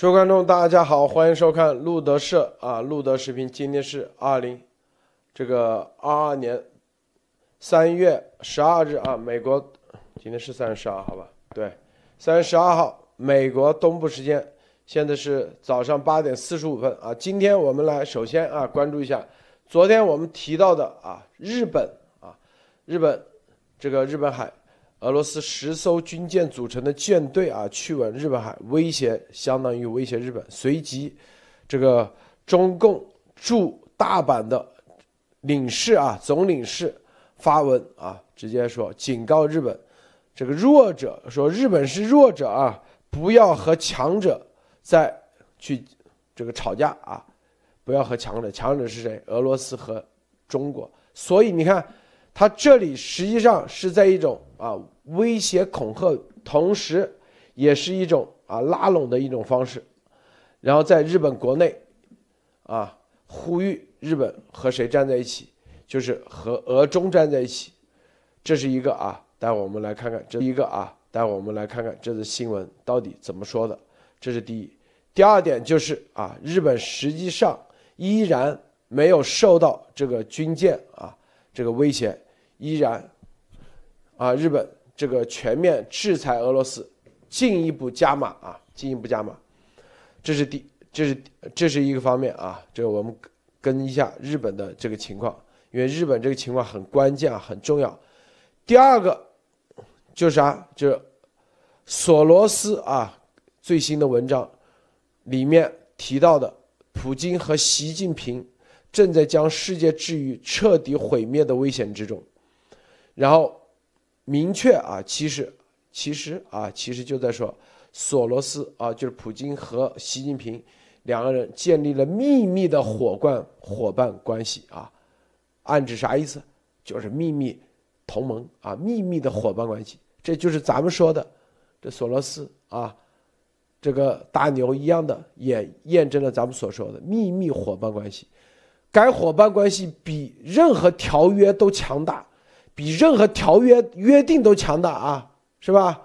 各位观众，大家好，欢迎收看路德社啊，路德视频。今天是二零这个二二年三月十二日啊，美国今天是三月十二号吧？对，三月十二号，美国东部时间，现在是早上八点四十五分啊。今天我们来首先啊关注一下昨天我们提到的啊日本啊日本这个日本海。俄罗斯十艘军舰组成的舰队啊，去往日本海，威胁相当于威胁日本。随即，这个中共驻大阪的领事啊，总领事发文啊，直接说警告日本，这个弱者说日本是弱者啊，不要和强者再去这个吵架啊，不要和强者，强者是谁？俄罗斯和中国。所以你看。他这里实际上是在一种啊威胁恐吓，同时也是一种啊拉拢的一种方式，然后在日本国内，啊呼吁日本和谁站在一起，就是和俄中站在一起，这是一个啊，待会我们来看看这一个啊，待会我们来看看这则新闻到底怎么说的，这是第一。第二点就是啊，日本实际上依然没有受到这个军舰啊。这个威胁依然，啊，日本这个全面制裁俄罗斯，进一步加码啊，进一步加码，这是第，这是这是一个方面啊，这个我们跟一下日本的这个情况，因为日本这个情况很关键啊，很重要。第二个就是啥？就是索罗斯啊最新的文章里面提到的，普京和习近平。正在将世界置于彻底毁灭的危险之中，然后明确啊，其实其实啊，其实就在说索罗斯啊，就是普京和习近平两个人建立了秘密的伙伴伙伴关系啊，暗指啥意思？就是秘密同盟啊，秘密的伙伴关系，这就是咱们说的这索罗斯啊，这个大牛一样的，也验证了咱们所说的秘密伙伴关系。该伙伴关系比任何条约都强大，比任何条约约定都强大啊，是吧？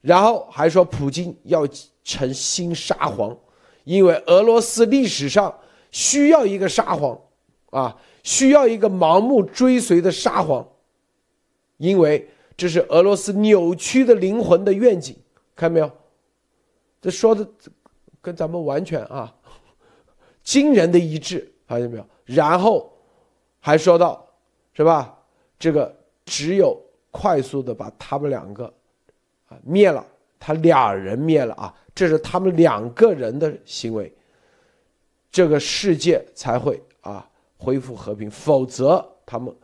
然后还说普京要成新沙皇，因为俄罗斯历史上需要一个沙皇，啊，需要一个盲目追随的沙皇，因为这是俄罗斯扭曲的灵魂的愿景，看到没有？这说的跟咱们完全啊，惊人的一致，发现没有？然后，还说到，是吧？这个只有快速的把他们两个，啊灭了，他俩人灭了啊，这是他们两个人的行为，这个世界才会啊恢复和平，否则他们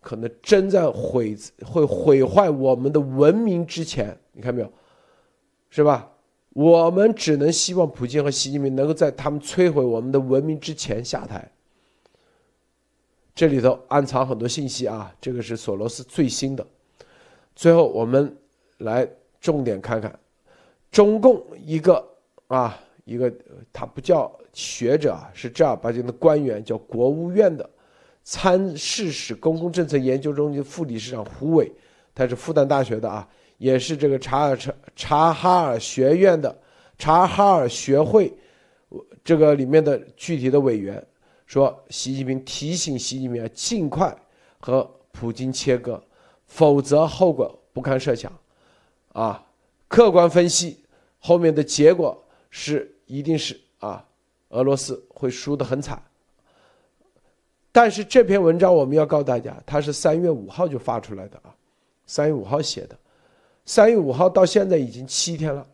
可能真在毁会毁坏我们的文明之前，你看没有？是吧？我们只能希望普京和习近平能够在他们摧毁我们的文明之前下台。这里头暗藏很多信息啊，这个是索罗斯最新的。最后我们来重点看看，中共一个啊一个他不叫学者，是正儿八经的官员，叫国务院的参事室公共政策研究中心副理事长胡伟，他是复旦大学的啊，也是这个查尔查查哈尔学院的查哈尔学会这个里面的具体的委员。说习近平提醒习近平要尽快和普京切割，否则后果不堪设想。啊，客观分析后面的结果是一定是啊，俄罗斯会输得很惨。但是这篇文章我们要告诉大家，它是三月五号就发出来的啊，三月五号写的，三月五号到现在已经七天了，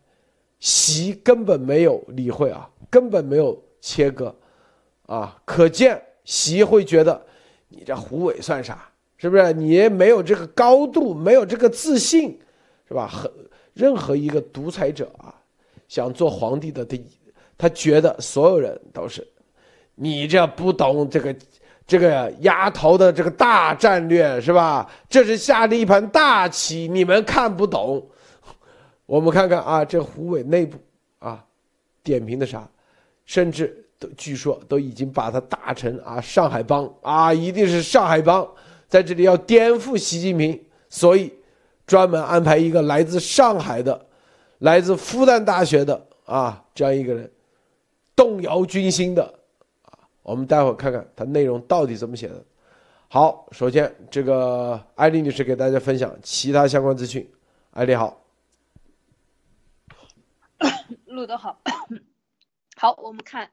习根本没有理会啊，根本没有切割。啊，可见习会觉得你这胡伟算啥？是不是？你没有这个高度，没有这个自信，是吧？很任何一个独裁者啊，想做皇帝的，他他觉得所有人都是你这不懂这个这个丫头的这个大战略，是吧？这是下的一盘大棋，你们看不懂。我们看看啊，这胡伟内部啊，点评的啥，甚至。都据说都已经把他打成啊上海帮啊，一定是上海帮在这里要颠覆习近平，所以专门安排一个来自上海的、来自复旦大学的啊这样一个人动摇军心的啊。我们待会看看他内容到底怎么写的。好，首先这个艾丽女士给大家分享其他相关资讯。艾丽好，录得好，好，我们看。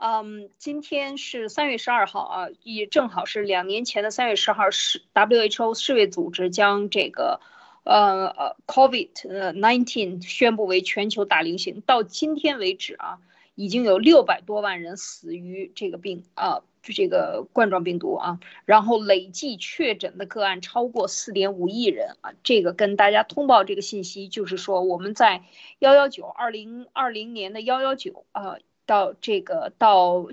嗯，今天是三月十二号啊，也正好是两年前的三月十号，是 WHO 世卫组织将这个，呃呃，COVID 呃 nineteen 宣布为全球大流行。到今天为止啊，已经有六百多万人死于这个病啊，就这个冠状病毒啊，然后累计确诊的个案超过四点五亿人啊。这个跟大家通报这个信息，就是说我们在幺幺九二零二零年的幺幺九啊。到这个到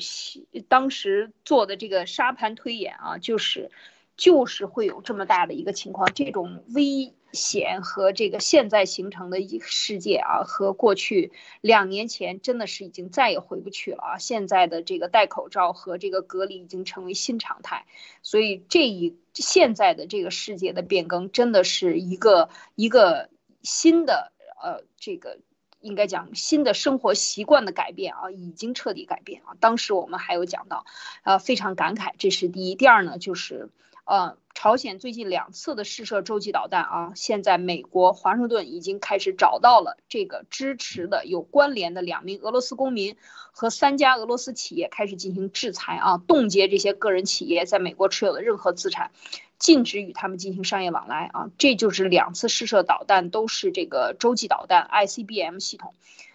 当时做的这个沙盘推演啊，就是就是会有这么大的一个情况，这种危险和这个现在形成的一个世界啊，和过去两年前真的是已经再也回不去了啊！现在的这个戴口罩和这个隔离已经成为新常态，所以这一现在的这个世界的变更真的是一个一个新的呃这个。应该讲新的生活习惯的改变啊，已经彻底改变啊。当时我们还有讲到，呃，非常感慨，这是第一。第二呢，就是，呃，朝鲜最近两次的试射洲际导弹啊，现在美国华盛顿已经开始找到了这个支持的有关联的两名俄罗斯公民和三家俄罗斯企业，开始进行制裁啊，冻结这些个人企业在美国持有的任何资产。禁止与他们进行商业往来啊，这就是两次试射导弹都是这个洲际导弹 ICBM 系统，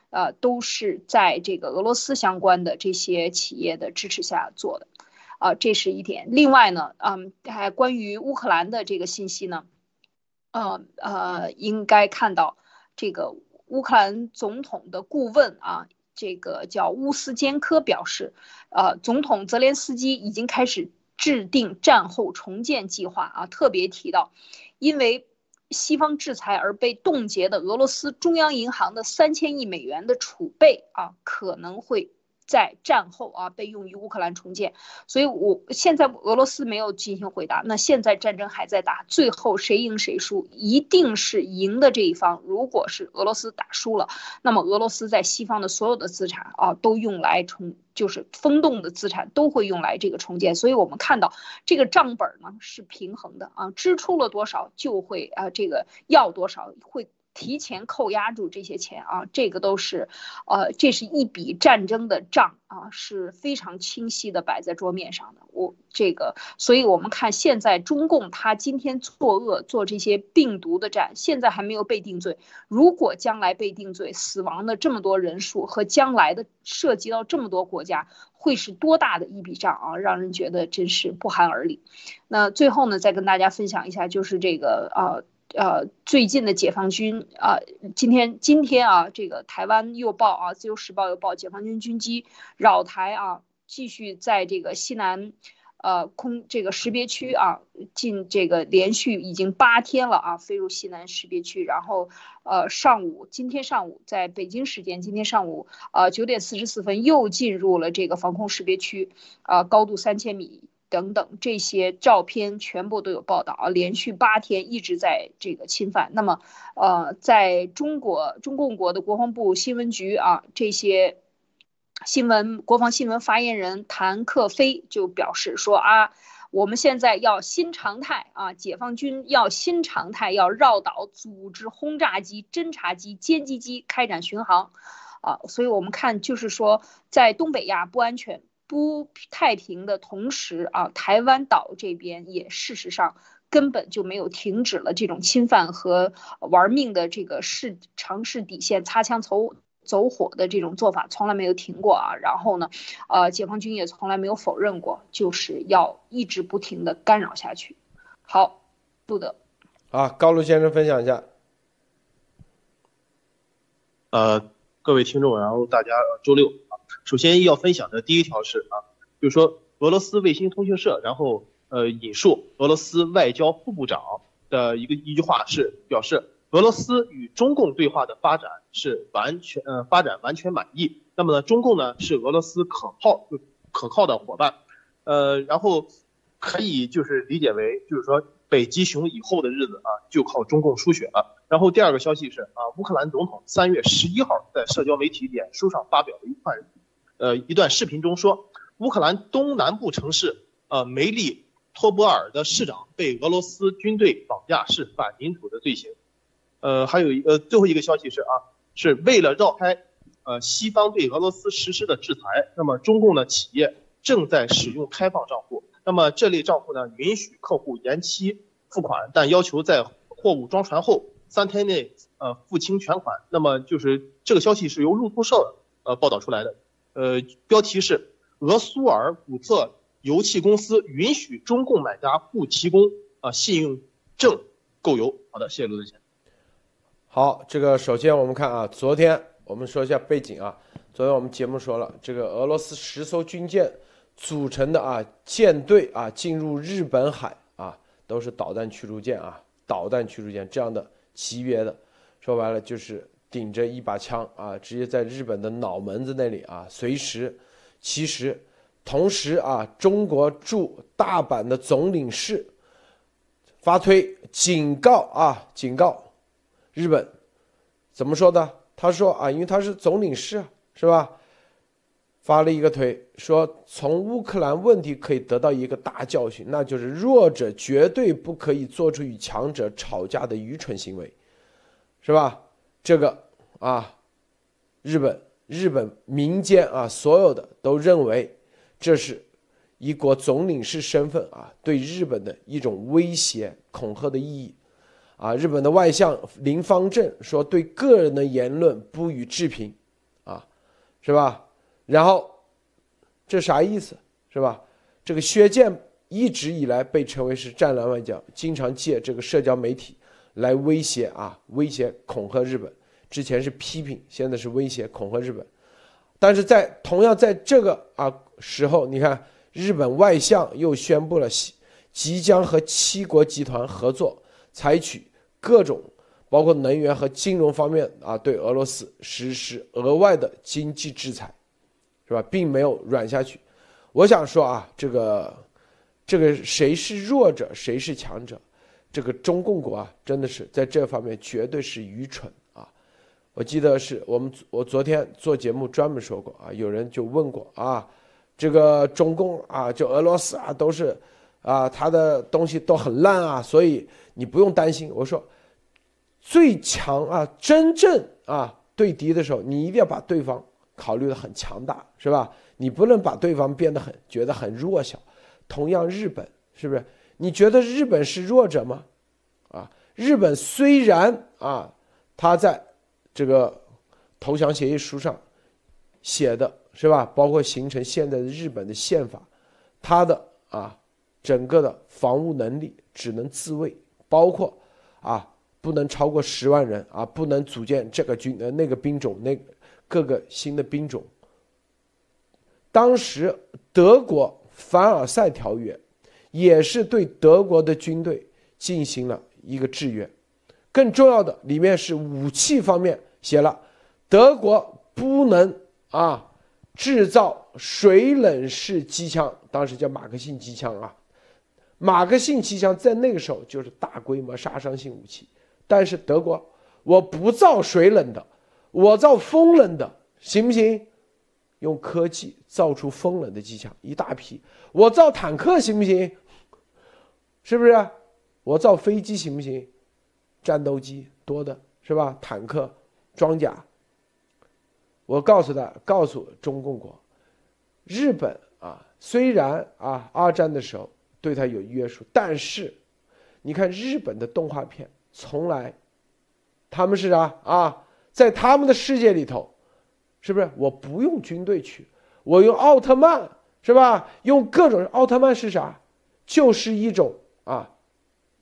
呃，都是在这个俄罗斯相关的这些企业的支持下做的，啊，这是一点。另外呢，嗯，还关于乌克兰的这个信息呢，呃呃，应该看到这个乌克兰总统的顾问啊，这个叫乌斯坚科表示，呃，总统泽连斯基已经开始。制定战后重建计划啊，特别提到，因为西方制裁而被冻结的俄罗斯中央银行的三千亿美元的储备啊，可能会。在战后啊，被用于乌克兰重建，所以我现在俄罗斯没有进行回答。那现在战争还在打，最后谁赢谁输，一定是赢的这一方。如果是俄罗斯打输了，那么俄罗斯在西方的所有的资产啊，都用来重，就是风洞的资产都会用来这个重建。所以我们看到这个账本呢是平衡的啊，支出了多少就会啊这个要多少会。提前扣押住这些钱啊，这个都是，呃，这是一笔战争的账啊，是非常清晰的摆在桌面上的。我这个，所以我们看现在中共他今天作恶做这些病毒的战，现在还没有被定罪。如果将来被定罪，死亡的这么多人数和将来的涉及到这么多国家，会是多大的一笔账啊，让人觉得真是不寒而栗。那最后呢，再跟大家分享一下，就是这个啊。呃，最近的解放军啊，今天今天啊，这个台湾又报啊，自由时报又报，解放军军机扰台啊，继续在这个西南，呃空这个识别区啊，进这个连续已经八天了啊，飞入西南识别区，然后呃上午今天上午在北京时间今天上午啊九点四十四分又进入了这个防空识别区啊，高度三千米。等等，这些照片全部都有报道啊，连续八天一直在这个侵犯。那么，呃，在中国中共国的国防部新闻局啊，这些新闻国防新闻发言人谭克飞就表示说啊，我们现在要新常态啊，解放军要新常态，要绕岛组织轰炸机、侦察机、歼击机开展巡航啊。所以我们看就是说，在东北亚不安全。不太平的同时啊，台湾岛这边也事实上根本就没有停止了这种侵犯和玩命的这个试尝试底线、擦枪走走火的这种做法，从来没有停过啊。然后呢，呃，解放军也从来没有否认过，就是要一直不停的干扰下去。好，路德，啊，高路先生分享一下。呃，各位听众，然后大家周六。首先要分享的第一条是啊，就是说俄罗斯卫星通讯社，然后呃引述俄罗斯外交副部长的一个一句话是表示，俄罗斯与中共对话的发展是完全呃发展完全满意。那么呢，中共呢是俄罗斯可靠可靠的伙伴，呃，然后可以就是理解为就是说北极熊以后的日子啊就靠中共输血了。然后第二个消息是啊，乌克兰总统三月十一号在社交媒体脸书上发表了一段。呃一段视频中说，乌克兰东南部城市呃梅利托波尔的市长被俄罗斯军队绑架是反民主的罪行。呃，还有一呃最后一个消息是啊，是为了绕开呃西方对俄罗斯实施的制裁，那么中共的企业正在使用开放账户。那么这类账户呢，允许客户延期付款，但要求在货物装船后三天内呃付清全款。那么就是这个消息是由路透社呃报道出来的，呃标题是俄苏尔古特油气公司允许中共买家不提供啊信用证购油。好的，谢谢罗德贤。好，这个首先我们看啊，昨天我们说一下背景啊。昨天我们节目说了，这个俄罗斯十艘军舰组成的啊舰队啊进入日本海啊，都是导弹驱逐舰啊，导弹驱逐舰这样的级别的，说白了就是顶着一把枪啊，直接在日本的脑门子那里啊，随时。其实，同时啊，中国驻大阪的总领事发推警告啊，警告。日本怎么说的？他说啊，因为他是总领事，是吧？发了一个推说，从乌克兰问题可以得到一个大教训，那就是弱者绝对不可以做出与强者吵架的愚蠢行为，是吧？这个啊，日本日本民间啊，所有的都认为这是一国总领事身份啊，对日本的一种威胁恐吓的意义。啊，日本的外相林方正说，对个人的言论不予置评，啊，是吧？然后，这啥意思？是吧？这个薛建一直以来被称为是战狼外交，经常借这个社交媒体来威胁啊，威胁恐吓日本。之前是批评，现在是威胁恐吓日本。但是在同样在这个啊时候，你看日本外相又宣布了即将和七国集团合作，采取。各种包括能源和金融方面啊，对俄罗斯实施额外的经济制裁，是吧？并没有软下去。我想说啊，这个这个谁是弱者，谁是强者？这个中共国啊，真的是在这方面绝对是愚蠢啊！我记得是我们我昨天做节目专门说过啊，有人就问过啊，这个中共啊，就俄罗斯啊，都是啊，他的东西都很烂啊，所以。你不用担心，我说，最强啊，真正啊对敌的时候，你一定要把对方考虑的很强大，是吧？你不能把对方变得很觉得很弱小。同样，日本是不是？你觉得日本是弱者吗？啊，日本虽然啊，他在这个投降协议书上写的是吧，包括形成现在的日本的宪法，他的啊整个的防务能力只能自卫。包括，啊，不能超过十万人啊，不能组建这个军呃那个兵种那各个新的兵种。当时德国凡尔赛条约也是对德国的军队进行了一个制约。更重要的，里面是武器方面写了，德国不能啊制造水冷式机枪，当时叫马克沁机枪啊。马克沁机枪在那个时候就是大规模杀伤性武器，但是德国我不造水冷的，我造风冷的，行不行？用科技造出风冷的机枪一大批，我造坦克行不行？是不是？我造飞机行不行？战斗机多的是吧？坦克、装甲。我告诉他，告诉中共国，日本啊，虽然啊，二战的时候。对他有约束，但是，你看日本的动画片，从来，他们是啥啊？在他们的世界里头，是不是？我不用军队去，我用奥特曼，是吧？用各种奥特曼是啥？就是一种啊，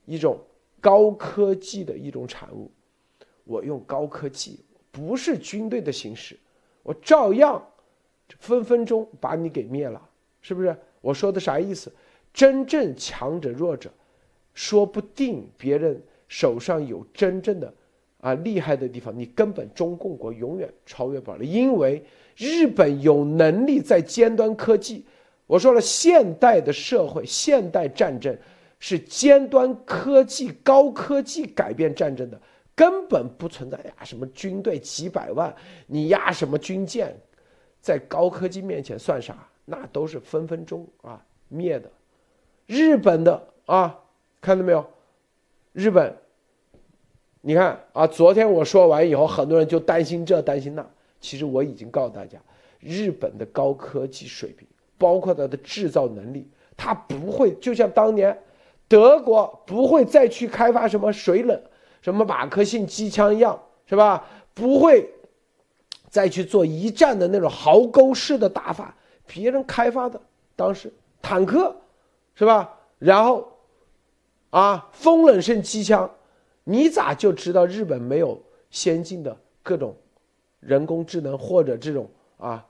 一种高科技的一种产物。我用高科技，不是军队的形式，我照样分分钟把你给灭了，是不是？我说的啥意思？真正强者弱者，说不定别人手上有真正的啊厉害的地方，你根本中共国永远超越不了，因为日本有能力在尖端科技。我说了，现代的社会，现代战争是尖端科技、高科技改变战争的，根本不存在呀什么军队几百万，你压什么军舰，在高科技面前算啥？那都是分分钟啊灭的。日本的啊，看到没有？日本，你看啊，昨天我说完以后，很多人就担心这担心那。其实我已经告诉大家，日本的高科技水平，包括它的制造能力，它不会就像当年德国不会再去开发什么水冷、什么马克沁机枪一样，是吧？不会再去做一战的那种壕沟式的打法，别人开发的当时坦克，是吧？然后啊，风冷式机枪，你咋就知道日本没有先进的各种？人工智能或者这种啊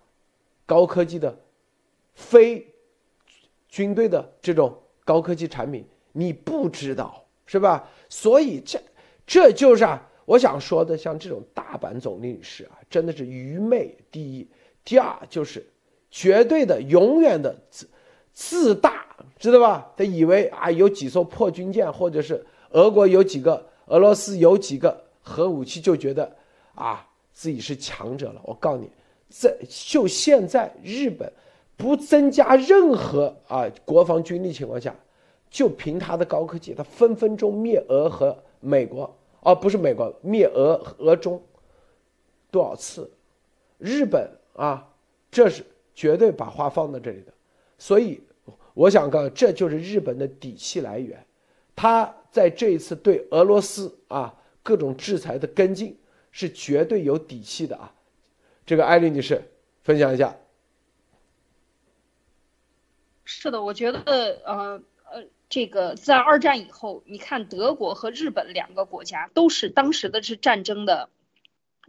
高科技的非军队的这种高科技产品，你不知道是吧？所以这这就是啊，我想说的，像这种大阪总领事啊，真的是愚昧第一，第二就是绝对的、永远的自自大，知道吧？他以为啊有几艘破军舰，或者是俄国有几个、俄罗斯有几个核武器，就觉得啊。自己是强者了，我告诉你，在就现在日本不增加任何啊国防军力情况下，就凭他的高科技，他分分钟灭俄和美国，而不是美国灭俄俄中多少次？日本啊，这是绝对把话放在这里的，所以我想告诉，这就是日本的底气来源，他在这一次对俄罗斯啊各种制裁的跟进。是绝对有底气的啊！这个艾丽女士分享一下。是的，我觉得呃呃，这个在二战以后，你看德国和日本两个国家都是当时的是战争的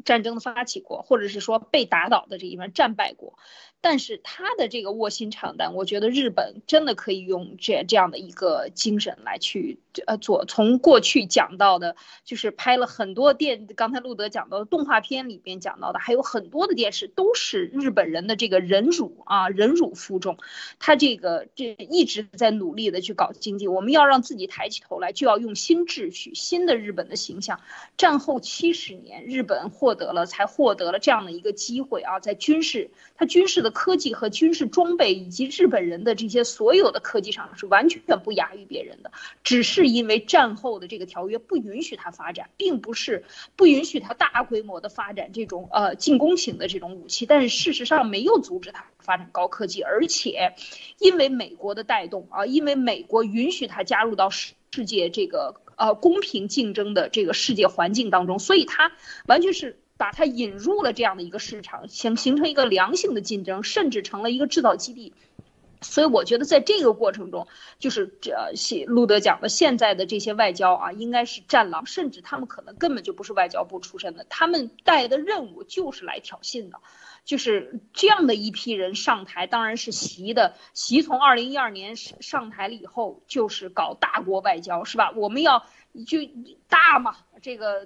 战争的发起国，或者是说被打倒的这一方战败国。但是他的这个卧薪尝胆，我觉得日本真的可以用这这样的一个精神来去呃做。从过去讲到的，就是拍了很多电，刚才路德讲到的动画片里边讲到的，还有很多的电视都是日本人的这个忍辱啊，忍辱负重。他这个这一直在努力的去搞经济。我们要让自己抬起头来，就要用新秩序、新的日本的形象。战后七十年，日本获得了才获得了这样的一个机会啊，在军事，他军事的。科技和军事装备以及日本人的这些所有的科技上是完全不亚于别人的，只是因为战后的这个条约不允许它发展，并不是不允许它大规模的发展这种呃进攻型的这种武器，但是事实上没有阻止它发展高科技，而且因为美国的带动啊，因为美国允许它加入到世世界这个呃公平竞争的这个世界环境当中，所以它完全是。把它引入了这样的一个市场，形形成一个良性的竞争，甚至成了一个制造基地。所以我觉得在这个过程中，就是这些路德讲的现在的这些外交啊，应该是战狼，甚至他们可能根本就不是外交部出身的，他们带的任务就是来挑衅的。就是这样的一批人上台，当然是习的。习从二零一二年上台了以后，就是搞大国外交，是吧？我们要就大嘛，这个。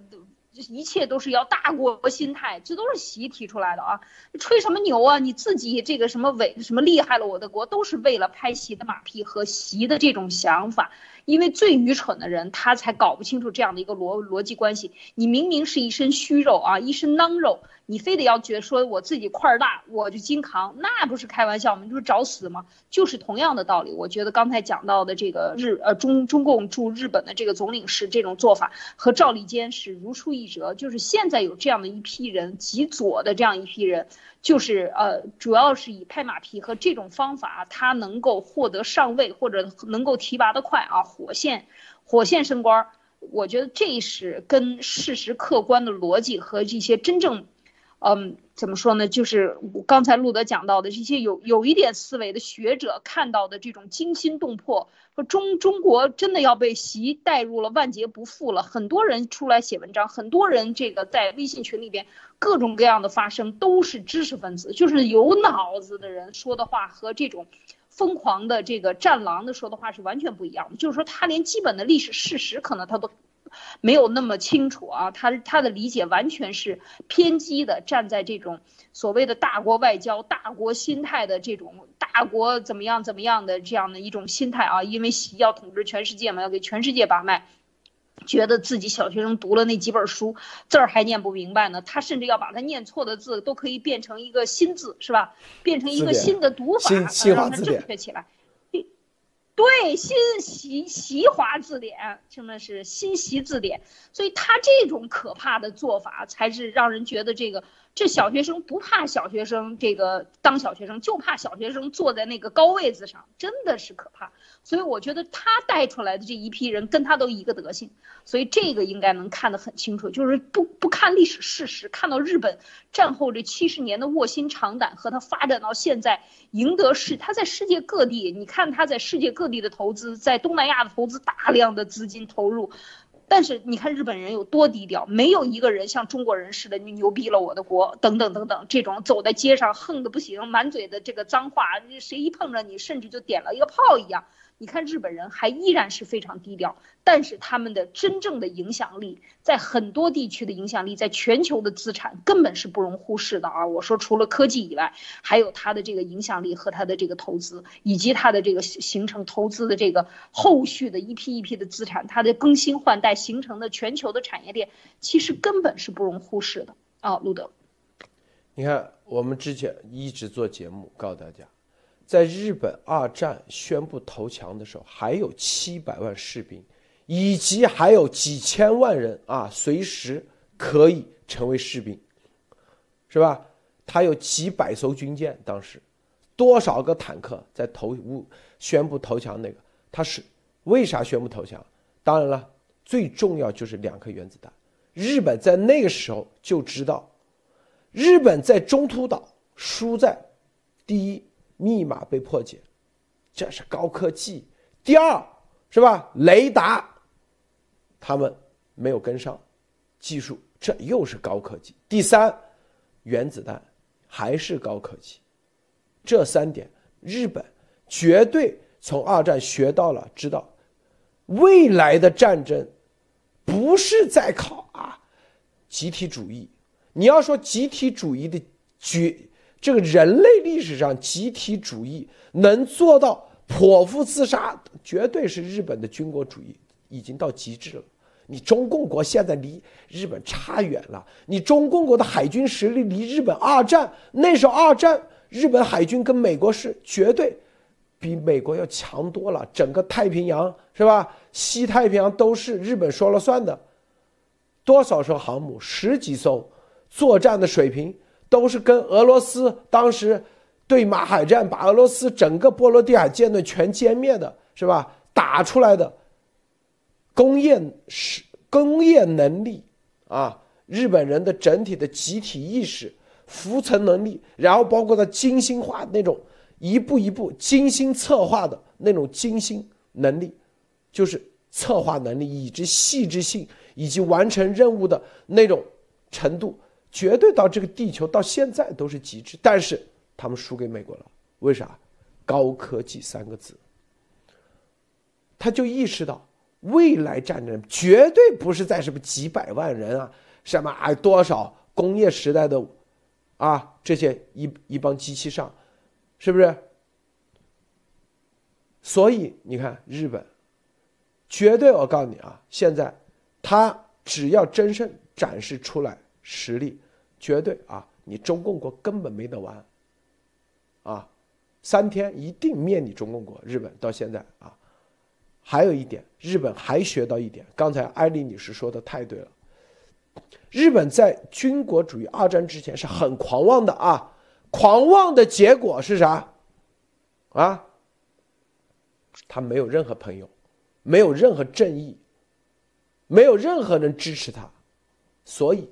一切都是要大国心态，这都是习提出来的啊！吹什么牛啊？你自己这个什么伟什么厉害了我的国，都是为了拍习的马屁和习的这种想法。因为最愚蠢的人，他才搞不清楚这样的一个逻逻辑关系。你明明是一身虚肉啊，一身囊肉。你非得要觉得说我自己块儿大，我就金扛，那不是开玩笑吗？就是找死吗？就是同样的道理。我觉得刚才讲到的这个日呃中中共驻日本的这个总领事这种做法和赵立坚是如出一辙。就是现在有这样的一批人，极左的这样一批人，就是呃主要是以拍马屁和这种方法，他能够获得上位或者能够提拔的快啊，火线火线升官。我觉得这是跟事实客观的逻辑和这些真正。嗯，怎么说呢？就是刚才路德讲到的这些有有一点思维的学者看到的这种惊心动魄，说中中国真的要被习带入了万劫不复了。很多人出来写文章，很多人这个在微信群里边各种各样的发声，都是知识分子，就是有脑子的人说的话和这种疯狂的这个战狼的说的话是完全不一样的。就是说他连基本的历史事实可能他都。没有那么清楚啊，他他的理解完全是偏激的，站在这种所谓的大国外交、大国心态的这种大国怎么样怎么样的这样的一种心态啊，因为要统治全世界嘛，要给全世界把脉，觉得自己小学生读了那几本书，字儿还念不明白呢。他甚至要把他念错的字都可以变成一个新字，是吧？变成一个新的读法，让它正确起来。对，新习习华字典，真的是新习字典。所以他这种可怕的做法，才是让人觉得这个。这小学生不怕小学生，这个当小学生就怕小学生坐在那个高位子上，真的是可怕。所以我觉得他带出来的这一批人跟他都一个德行，所以这个应该能看得很清楚。就是不不看历史事实，看到日本战后这七十年的卧薪尝胆和他发展到现在赢得世，他在世界各地，你看他在世界各地的投资，在东南亚的投资，大量的资金投入。但是你看日本人有多低调，没有一个人像中国人似的，你牛逼了我的国，等等等等，这种走在街上横的不行，满嘴的这个脏话，谁一碰着你，甚至就点了一个炮一样。你看日本人还依然是非常低调，但是他们的真正的影响力，在很多地区的影响力，在全球的资产根本是不容忽视的啊！我说除了科技以外，还有它的这个影响力和它的这个投资，以及它的这个形成投资的这个后续的一批一批的资产，它的更新换代形成的全球的产业链，其实根本是不容忽视的啊！路德，你看我们之前一直做节目告诉大家。在日本二战宣布投降的时候，还有七百万士兵，以及还有几千万人啊，随时可以成为士兵，是吧？他有几百艘军舰，当时多少个坦克在投宣布投降那个，他是为啥宣布投降？当然了，最重要就是两颗原子弹。日本在那个时候就知道，日本在中途岛输在第一。密码被破解，这是高科技。第二，是吧？雷达，他们没有跟上技术，这又是高科技。第三，原子弹还是高科技。这三点，日本绝对从二战学到了，知道未来的战争不是在靠啊集体主义。你要说集体主义的绝。这个人类历史上集体主义能做到剖腹自杀，绝对是日本的军国主义已经到极致了。你中共国现在离日本差远了，你中共国的海军实力离日本二战那时候二战日本海军跟美国是绝对比美国要强多了，整个太平洋是吧？西太平洋都是日本说了算的，多少艘航母，十几艘，作战的水平。都是跟俄罗斯当时对马海战，把俄罗斯整个波罗的海舰队全歼灭的，是吧？打出来的工业是工业能力啊，日本人的整体的集体意识、服从能力，然后包括他精心化那种一步一步精心策划的那种精心能力，就是策划能力以及细致性以及完成任务的那种程度。绝对到这个地球到现在都是极致，但是他们输给美国了，为啥？高科技三个字，他就意识到未来战争绝对不是在什么几百万人啊，什么啊多少工业时代的啊这些一一帮机器上，是不是？所以你看日本，绝对我告诉你啊，现在他只要真正展示出来实力。绝对啊！你中共国根本没得玩，啊，三天一定灭你中共国。日本到现在啊，还有一点，日本还学到一点，刚才艾丽女士说的太对了。日本在军国主义二战之前是很狂妄的啊，狂妄的结果是啥？啊，他没有任何朋友，没有任何正义，没有任何人支持他，所以。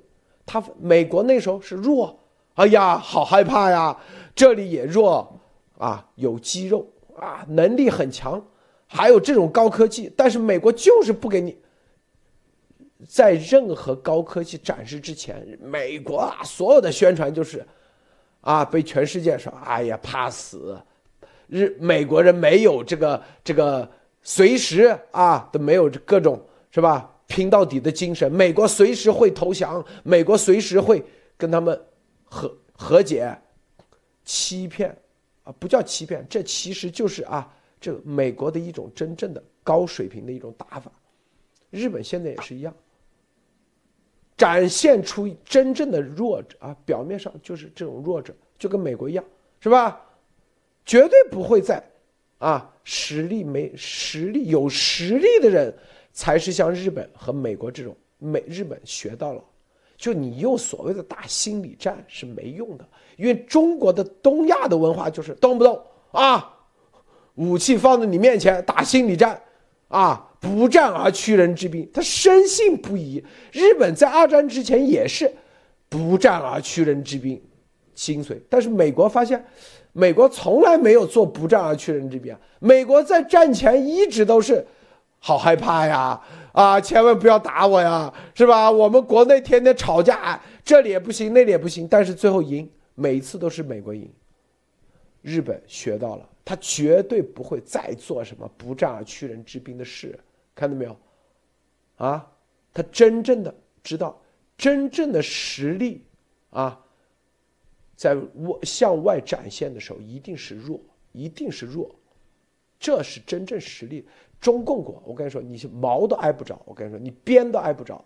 他美国那时候是弱，哎呀，好害怕呀！这里也弱啊，有肌肉啊，能力很强，还有这种高科技。但是美国就是不给你，在任何高科技展示之前，美国啊，所有的宣传就是，啊，被全世界说，哎呀，怕死，日美国人没有这个这个随时啊都没有各种是吧？拼到底的精神，美国随时会投降，美国随时会跟他们和和解，欺骗啊，不叫欺骗，这其实就是啊，这美国的一种真正的高水平的一种打法。日本现在也是一样，展现出真正的弱者啊，表面上就是这种弱者，就跟美国一样，是吧？绝对不会在啊，实力没实力有实力的人才是像日本和美国这种美日本学到了，就你用所谓的打心理战是没用的，因为中国的东亚的文化就是动不动啊，武器放在你面前打心理战，啊。不战而屈人之兵，他深信不疑。日本在二战之前也是不战而屈人之兵，精髓。但是美国发现，美国从来没有做不战而屈人之兵啊。美国在战前一直都是好害怕呀，啊，千万不要打我呀，是吧？我们国内天天吵架，这里也不行，那里也不行，但是最后赢，每次都是美国赢。日本学到了，他绝对不会再做什么不战而屈人之兵的事。看到没有，啊，他真正的知道真正的实力啊，在外向外展现的时候一定是弱，一定是弱，这是真正实力。中共国，我跟你说，你是毛都挨不着，我跟你说，你边都挨不着，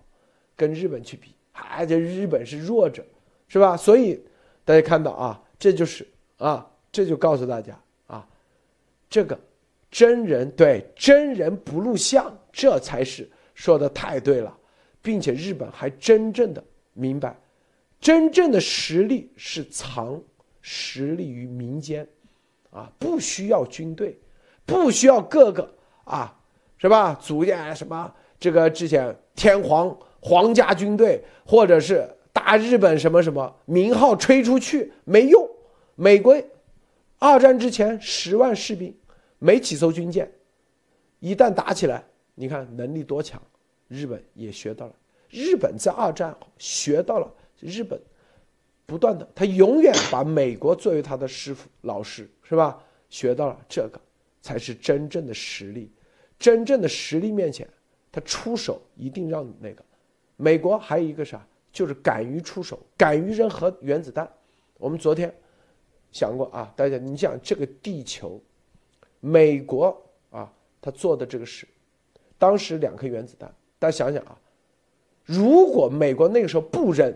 跟日本去比，还这日本是弱者，是吧？所以大家看到啊，这就是啊，这就告诉大家啊，这个。真人对真人不露相，这才是说的太对了，并且日本还真正的明白，真正的实力是藏实力于民间，啊，不需要军队，不需要各个啊，是吧？组建什么这个之前天皇皇家军队，或者是大日本什么什么名号吹出去没用。美国二战之前十万士兵。没几艘军舰，一旦打起来，你看能力多强。日本也学到了，日本在二战学到了，日本不断的，他永远把美国作为他的师傅老师，是吧？学到了这个，才是真正的实力。真正的实力面前，他出手一定让你那个。美国还有一个啥，就是敢于出手，敢于扔核原子弹。我们昨天想过啊，大家，你想这个地球。美国啊，他做的这个事，当时两颗原子弹，大家想想啊，如果美国那个时候不扔，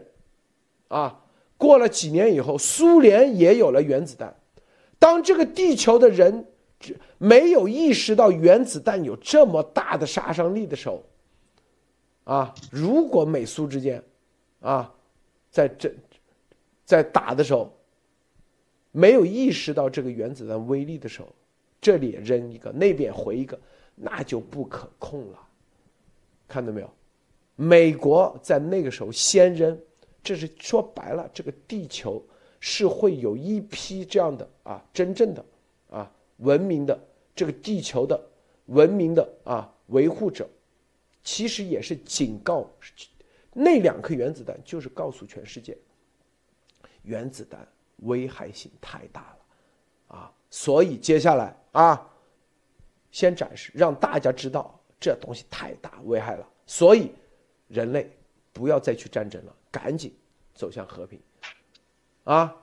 啊，过了几年以后，苏联也有了原子弹。当这个地球的人没有意识到原子弹有这么大的杀伤力的时候，啊，如果美苏之间，啊，在这在打的时候，没有意识到这个原子弹威力的时候。这里扔一个，那边回一个，那就不可控了。看到没有？美国在那个时候先扔，这是说白了，这个地球是会有一批这样的啊，真正的文明的这个地球的文明的啊维护者，其实也是警告，那两颗原子弹就是告诉全世界，原子弹危害性太大了，啊。所以接下来啊，先展示，让大家知道这东西太大危害了。所以，人类不要再去战争了，赶紧走向和平。啊，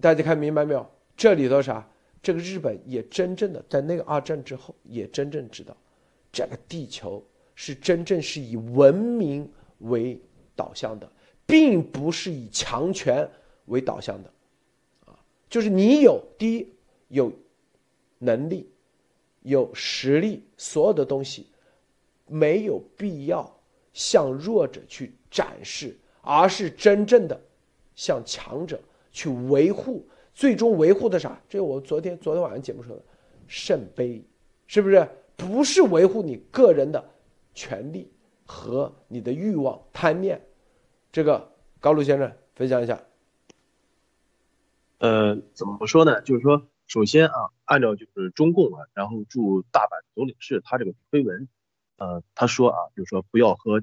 大家看明白没有？这里头啥？这个日本也真正的在那个二战之后，也真正知道，这个地球是真正是以文明为导向的，并不是以强权为导向的。啊就是你有第一有能力，有实力，所有的东西没有必要向弱者去展示，而是真正的向强者去维护。最终维护的啥？这我昨天昨天晚上节目说的，圣杯，是不是？不是维护你个人的权利和你的欲望、贪念。这个高露先生分享一下。呃，怎么说呢？就是说，首先啊，按照就是中共啊，然后驻大阪总领事他这个推文，呃，他说啊，就是说不要和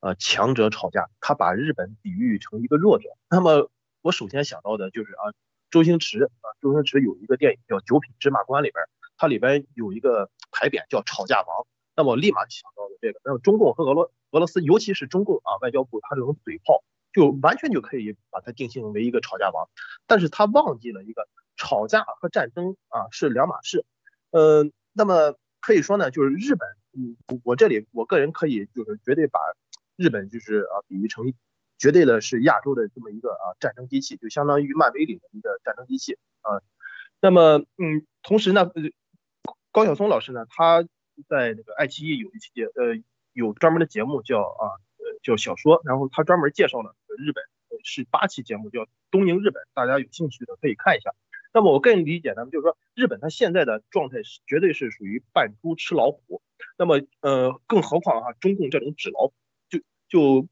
呃强者吵架，他把日本比喻成一个弱者。那么我首先想到的就是啊，周星驰啊，周星驰有一个电影叫《九品芝麻官》里边，它里边有一个牌匾叫“吵架王”。那么我立马想到的这个，那么中共和俄罗俄罗斯，尤其是中共啊，外交部他这种嘴炮。就完全就可以把它定性为一个吵架王，但是他忘记了一个吵架和战争啊是两码事，嗯，那么可以说呢，就是日本嗯，我这里我个人可以就是绝对把日本就是啊比喻成绝对的是亚洲的这么一个啊战争机器，就相当于漫威里的一个战争机器啊。那么嗯，同时呢，高晓松老师呢，他在那个爱奇艺有一期节呃有专门的节目叫啊呃叫小说，然后他专门介绍了日本是八期节目叫东瀛日本，大家有兴趣的可以看一下。那么我个人理解呢，就是说日本它现在的状态是绝对是属于扮猪吃老虎。那么呃，更何况啊，中共这种纸老虎就就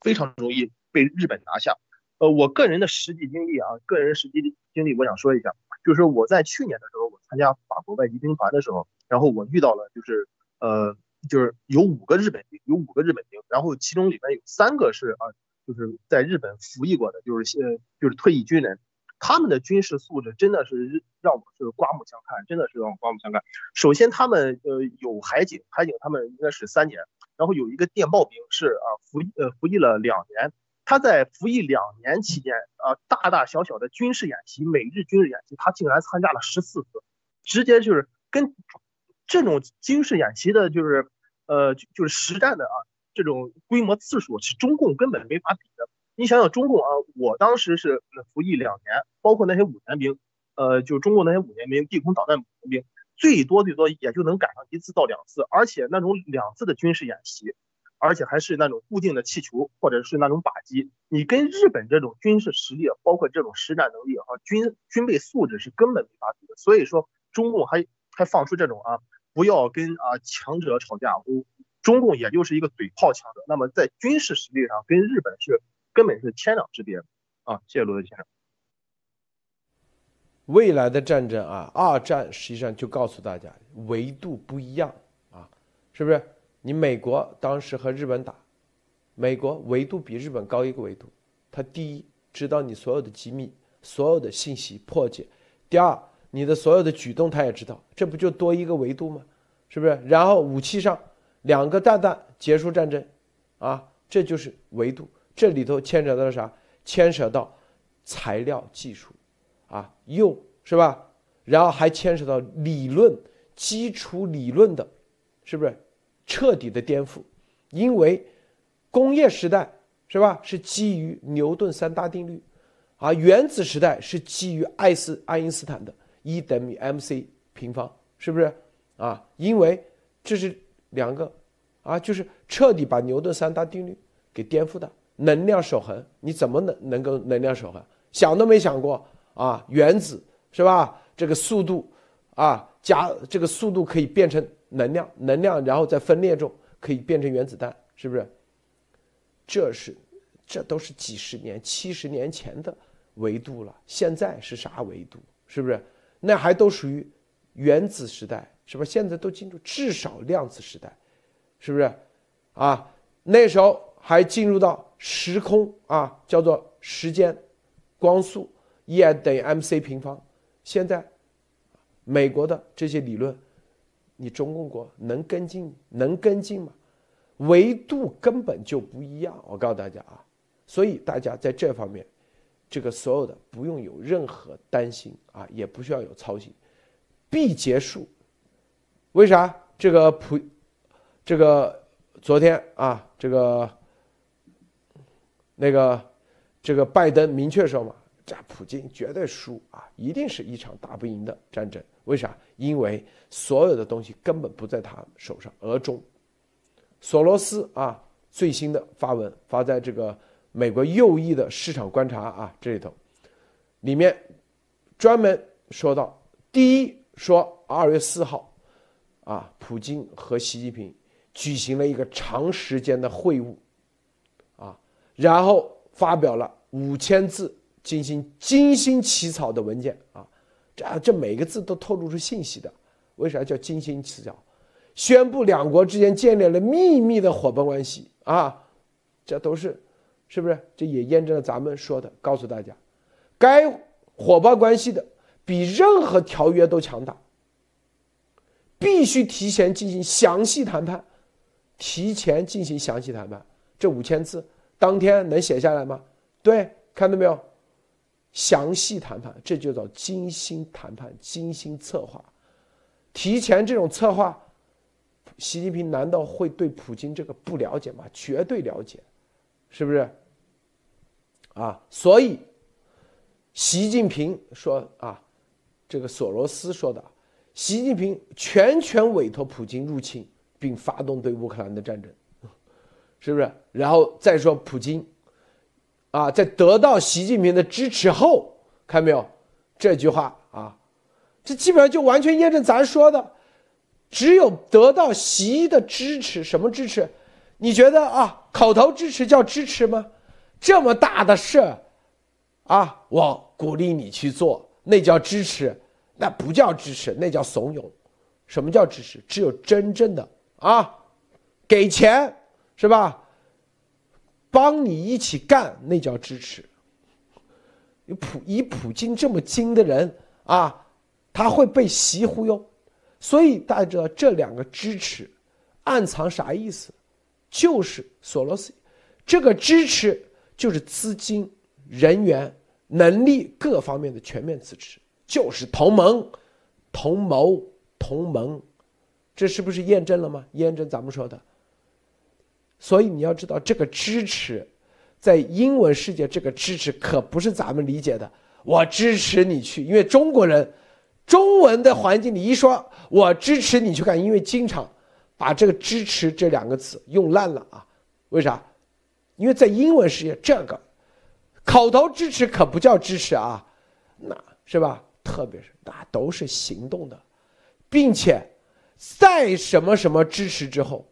非常容易被日本拿下。呃，我个人的实际经历啊，个人实际经历，我想说一下，就是我在去年的时候，我参加法国外籍兵团的时候，然后我遇到了就是呃，就是有五个日本兵，有五个日本兵，然后其中里面有三个是啊，就是在日本服役过的，就是呃，就是退役军人。他们的军事素质真的是让我是刮目相看，真的是让我刮目相看。首先，他们呃有海警，海警他们应该是三年，然后有一个电报兵是啊服呃服役了两年。他在服役两年期间啊，大大小小的军事演习，美日军事演习，他竟然参加了十四次，直接就是跟这种军事演习的，就是呃就是实战的啊这种规模次数，是中共根本没法比的。你想想中共啊，我当时是服役两年，包括那些五年兵，呃，就中共那些五年兵，地空导弹五年兵，最多最多也就能赶上一次到两次，而且那种两次的军事演习，而且还是那种固定的气球或者是那种靶机，你跟日本这种军事实力，包括这种实战能力和军军备素质是根本没法比的。所以说中共还还放出这种啊，不要跟啊强者吵架，中共也就是一个嘴炮强者，那么在军事实力上跟日本是。根本是天壤之别啊！谢谢罗德先生。未来的战争啊，二战实际上就告诉大家维度不一样啊，是不是？你美国当时和日本打，美国维度比日本高一个维度，他第一知道你所有的机密、所有的信息破解；第二，你的所有的举动他也知道，这不就多一个维度吗？是不是？然后武器上两个炸弹结束战争，啊，这就是维度。这里头牵扯到啥？牵扯到材料技术，啊，用是吧？然后还牵扯到理论基础理论的，是不是彻底的颠覆？因为工业时代是吧？是基于牛顿三大定律，啊，原子时代是基于爱斯爱因斯坦的 E 等于 mc 平方，是不是？啊，因为这是两个，啊，就是彻底把牛顿三大定律给颠覆的。能量守恒，你怎么能能够能量守恒？想都没想过啊！原子是吧？这个速度啊，加这个速度可以变成能量，能量然后在分裂中可以变成原子弹，是不是？这是这都是几十年、七十年前的维度了。现在是啥维度？是不是？那还都属于原子时代，是吧？现在都进入至少量子时代，是不是？啊，那时候还进入到。时空啊，叫做时间，光速 E 等于 mc 平方。现在，美国的这些理论，你中共国能跟进？能跟进吗？维度根本就不一样。我告诉大家啊，所以大家在这方面，这个所有的不用有任何担心啊，也不需要有操心，必结束。为啥？这个普，这个昨天啊，这个。那个，这个拜登明确说嘛，这普京绝对输啊，一定是一场打不赢的战争。为啥？因为所有的东西根本不在他手上。而中，索罗斯啊，最新的发文发在这个美国右翼的市场观察啊这里头，里面专门说到，第一说二月四号，啊，普京和习近平举行了一个长时间的会晤。然后发表了五千字进行精心起草的文件啊，这这每个字都透露出信息的。为啥叫精心起草？宣布两国之间建立了秘密的伙伴关系啊，这都是是不是？这也验证了咱们说的，告诉大家，该伙伴关系的比任何条约都强大，必须提前进行详细谈判，提前进行详细谈判。这五千字。当天能写下来吗？对，看到没有？详细谈判，这就叫精心谈判、精心策划。提前这种策划，习近平难道会对普京这个不了解吗？绝对了解，是不是？啊，所以习近平说啊，这个索罗斯说的，习近平全权委托普京入侵并发动对乌克兰的战争，是不是？然后再说普京，啊，在得到习近平的支持后，看没有这句话啊？这基本上就完全验证咱说的。只有得到习的支持，什么支持？你觉得啊，口头支持叫支持吗？这么大的事啊，我鼓励你去做，那叫支持，那不叫支持，那叫怂恿。什么叫支持？只有真正的啊，给钱是吧？帮你一起干，那叫支持。普以普京这么精的人啊，他会被习忽悠。所以大家知道这两个支持，暗藏啥意思？就是索罗斯，这个支持就是资金、人员、能力各方面的全面支持，就是同盟、同谋、同盟，这是不是验证了吗？验证咱们说的。所以你要知道，这个支持，在英文世界，这个支持可不是咱们理解的。我支持你去，因为中国人。中文的环境里一说，我支持你去干，因为经常把这个“支持”这两个词用烂了啊。为啥？因为在英文世界，这个口头支持可不叫支持啊，那是吧？特别是那都是行动的，并且在什么什么支持之后，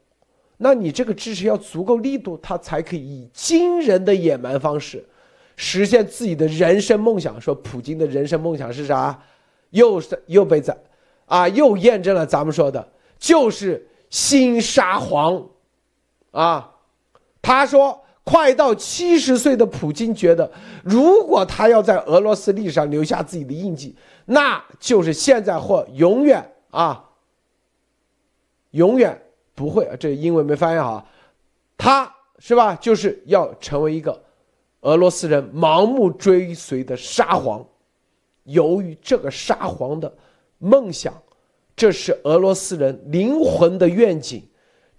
那你这个支持要足够力度，他才可以以惊人的野蛮方式实现自己的人生梦想。说普京的人生梦想是啥？又是又被咱，啊，又验证了咱们说的，就是新沙皇，啊，他说快到七十岁的普京觉得，如果他要在俄罗斯历史上留下自己的印记，那就是现在或永远啊，永远不会，这英文没翻译好，他是吧？就是要成为一个俄罗斯人盲目追随的沙皇。由于这个沙皇的梦想，这是俄罗斯人灵魂的愿景，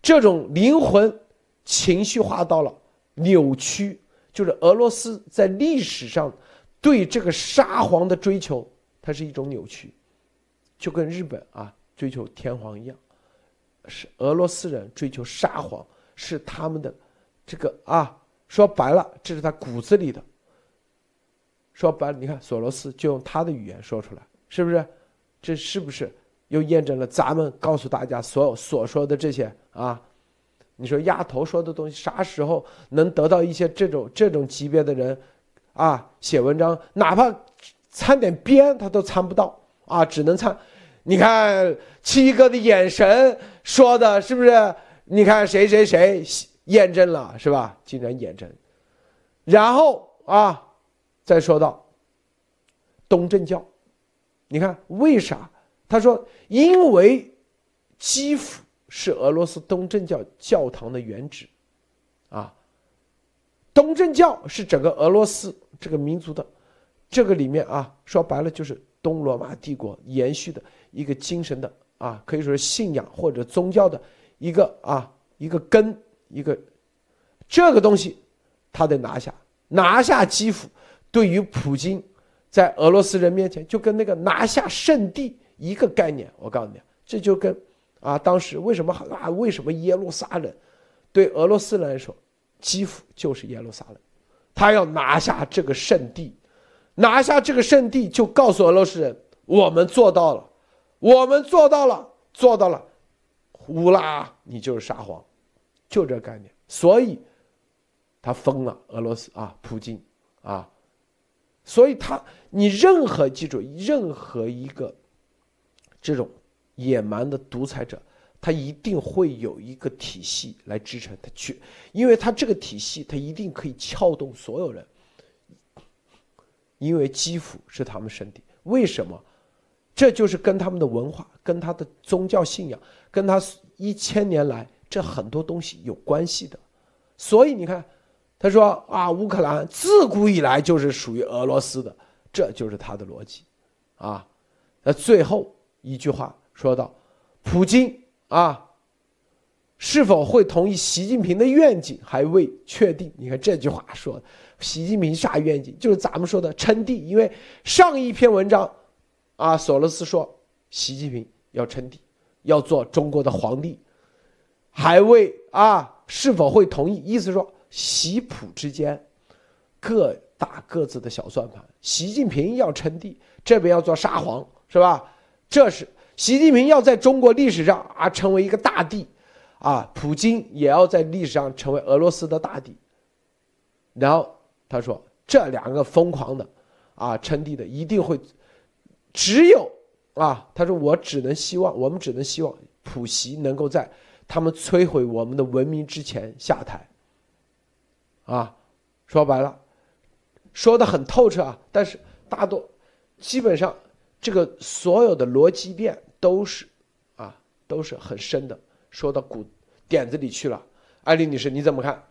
这种灵魂情绪化到了扭曲，就是俄罗斯在历史上对这个沙皇的追求，它是一种扭曲，就跟日本啊追求天皇一样，是俄罗斯人追求沙皇，是他们的这个啊说白了，这是他骨子里的。说白了，你看索罗斯就用他的语言说出来，是不是？这是不是又验证了咱们告诉大家所有所说的这些啊？你说丫头说的东西，啥时候能得到一些这种这种级别的人啊写文章？哪怕参点边，他都参不到啊，只能参。你看七哥的眼神说的是不是？你看谁谁谁验证了是吧？竟然验证，然后啊。再说到东正教，你看为啥？他说，因为基辅是俄罗斯东正教教堂的原址，啊，东正教是整个俄罗斯这个民族的这个里面啊，说白了就是东罗马帝国延续的一个精神的啊，可以说是信仰或者宗教的一个啊一个根一个这个东西，他得拿下，拿下基辅。对于普京，在俄罗斯人面前就跟那个拿下圣地一个概念。我告诉你，这就跟啊，当时为什么啊？为什么耶路撒冷对俄罗斯人来说，基辅就是耶路撒冷，他要拿下这个圣地，拿下这个圣地，就告诉俄罗斯人，我们做到了，我们做到了，做到了，呼啦，你就是沙皇，就这概念。所以，他疯了，俄罗斯啊，普京啊。所以他，你任何记住，任何一个这种野蛮的独裁者，他一定会有一个体系来支撑他去，因为他这个体系，他一定可以撬动所有人。因为基辅是他们身体，为什么？这就是跟他们的文化、跟他的宗教信仰、跟他一千年来这很多东西有关系的。所以你看。他说啊，乌克兰自古以来就是属于俄罗斯的，这就是他的逻辑，啊，那最后一句话说到，普京啊，是否会同意习近平的愿景还未确定。你看这句话说的，习近平啥愿景？就是咱们说的称帝。因为上一篇文章，啊，索罗斯说习近平要称帝，要做中国的皇帝，还未啊，是否会同意？意思说习普之间各打各自的小算盘。习近平要称帝，这边要做沙皇，是吧？这是习近平要在中国历史上啊成为一个大帝。啊，普京也要在历史上成为俄罗斯的大帝。然后他说，这两个疯狂的，啊，称帝的一定会，只有啊，他说我只能希望，我们只能希望普习能够在他们摧毁我们的文明之前下台。啊，说白了，说的很透彻啊，但是大多基本上这个所有的逻辑链都是啊，都是很深的。说到骨点子里去了，艾丽女士，你怎么看？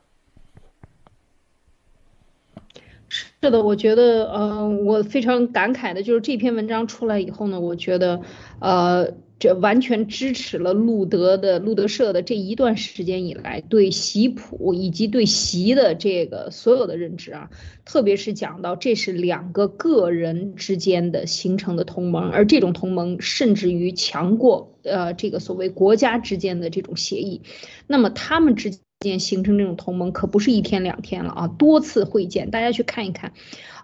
是的，我觉得，呃，我非常感慨的就是这篇文章出来以后呢，我觉得，呃。这完全支持了路德的路德社的这一段时间以来对习普以及对习的这个所有的认知啊，特别是讲到这是两个个人之间的形成的同盟，而这种同盟甚至于强过呃这个所谓国家之间的这种协议，那么他们之间间形成这种同盟可不是一天两天了啊，多次会见，大家去看一看。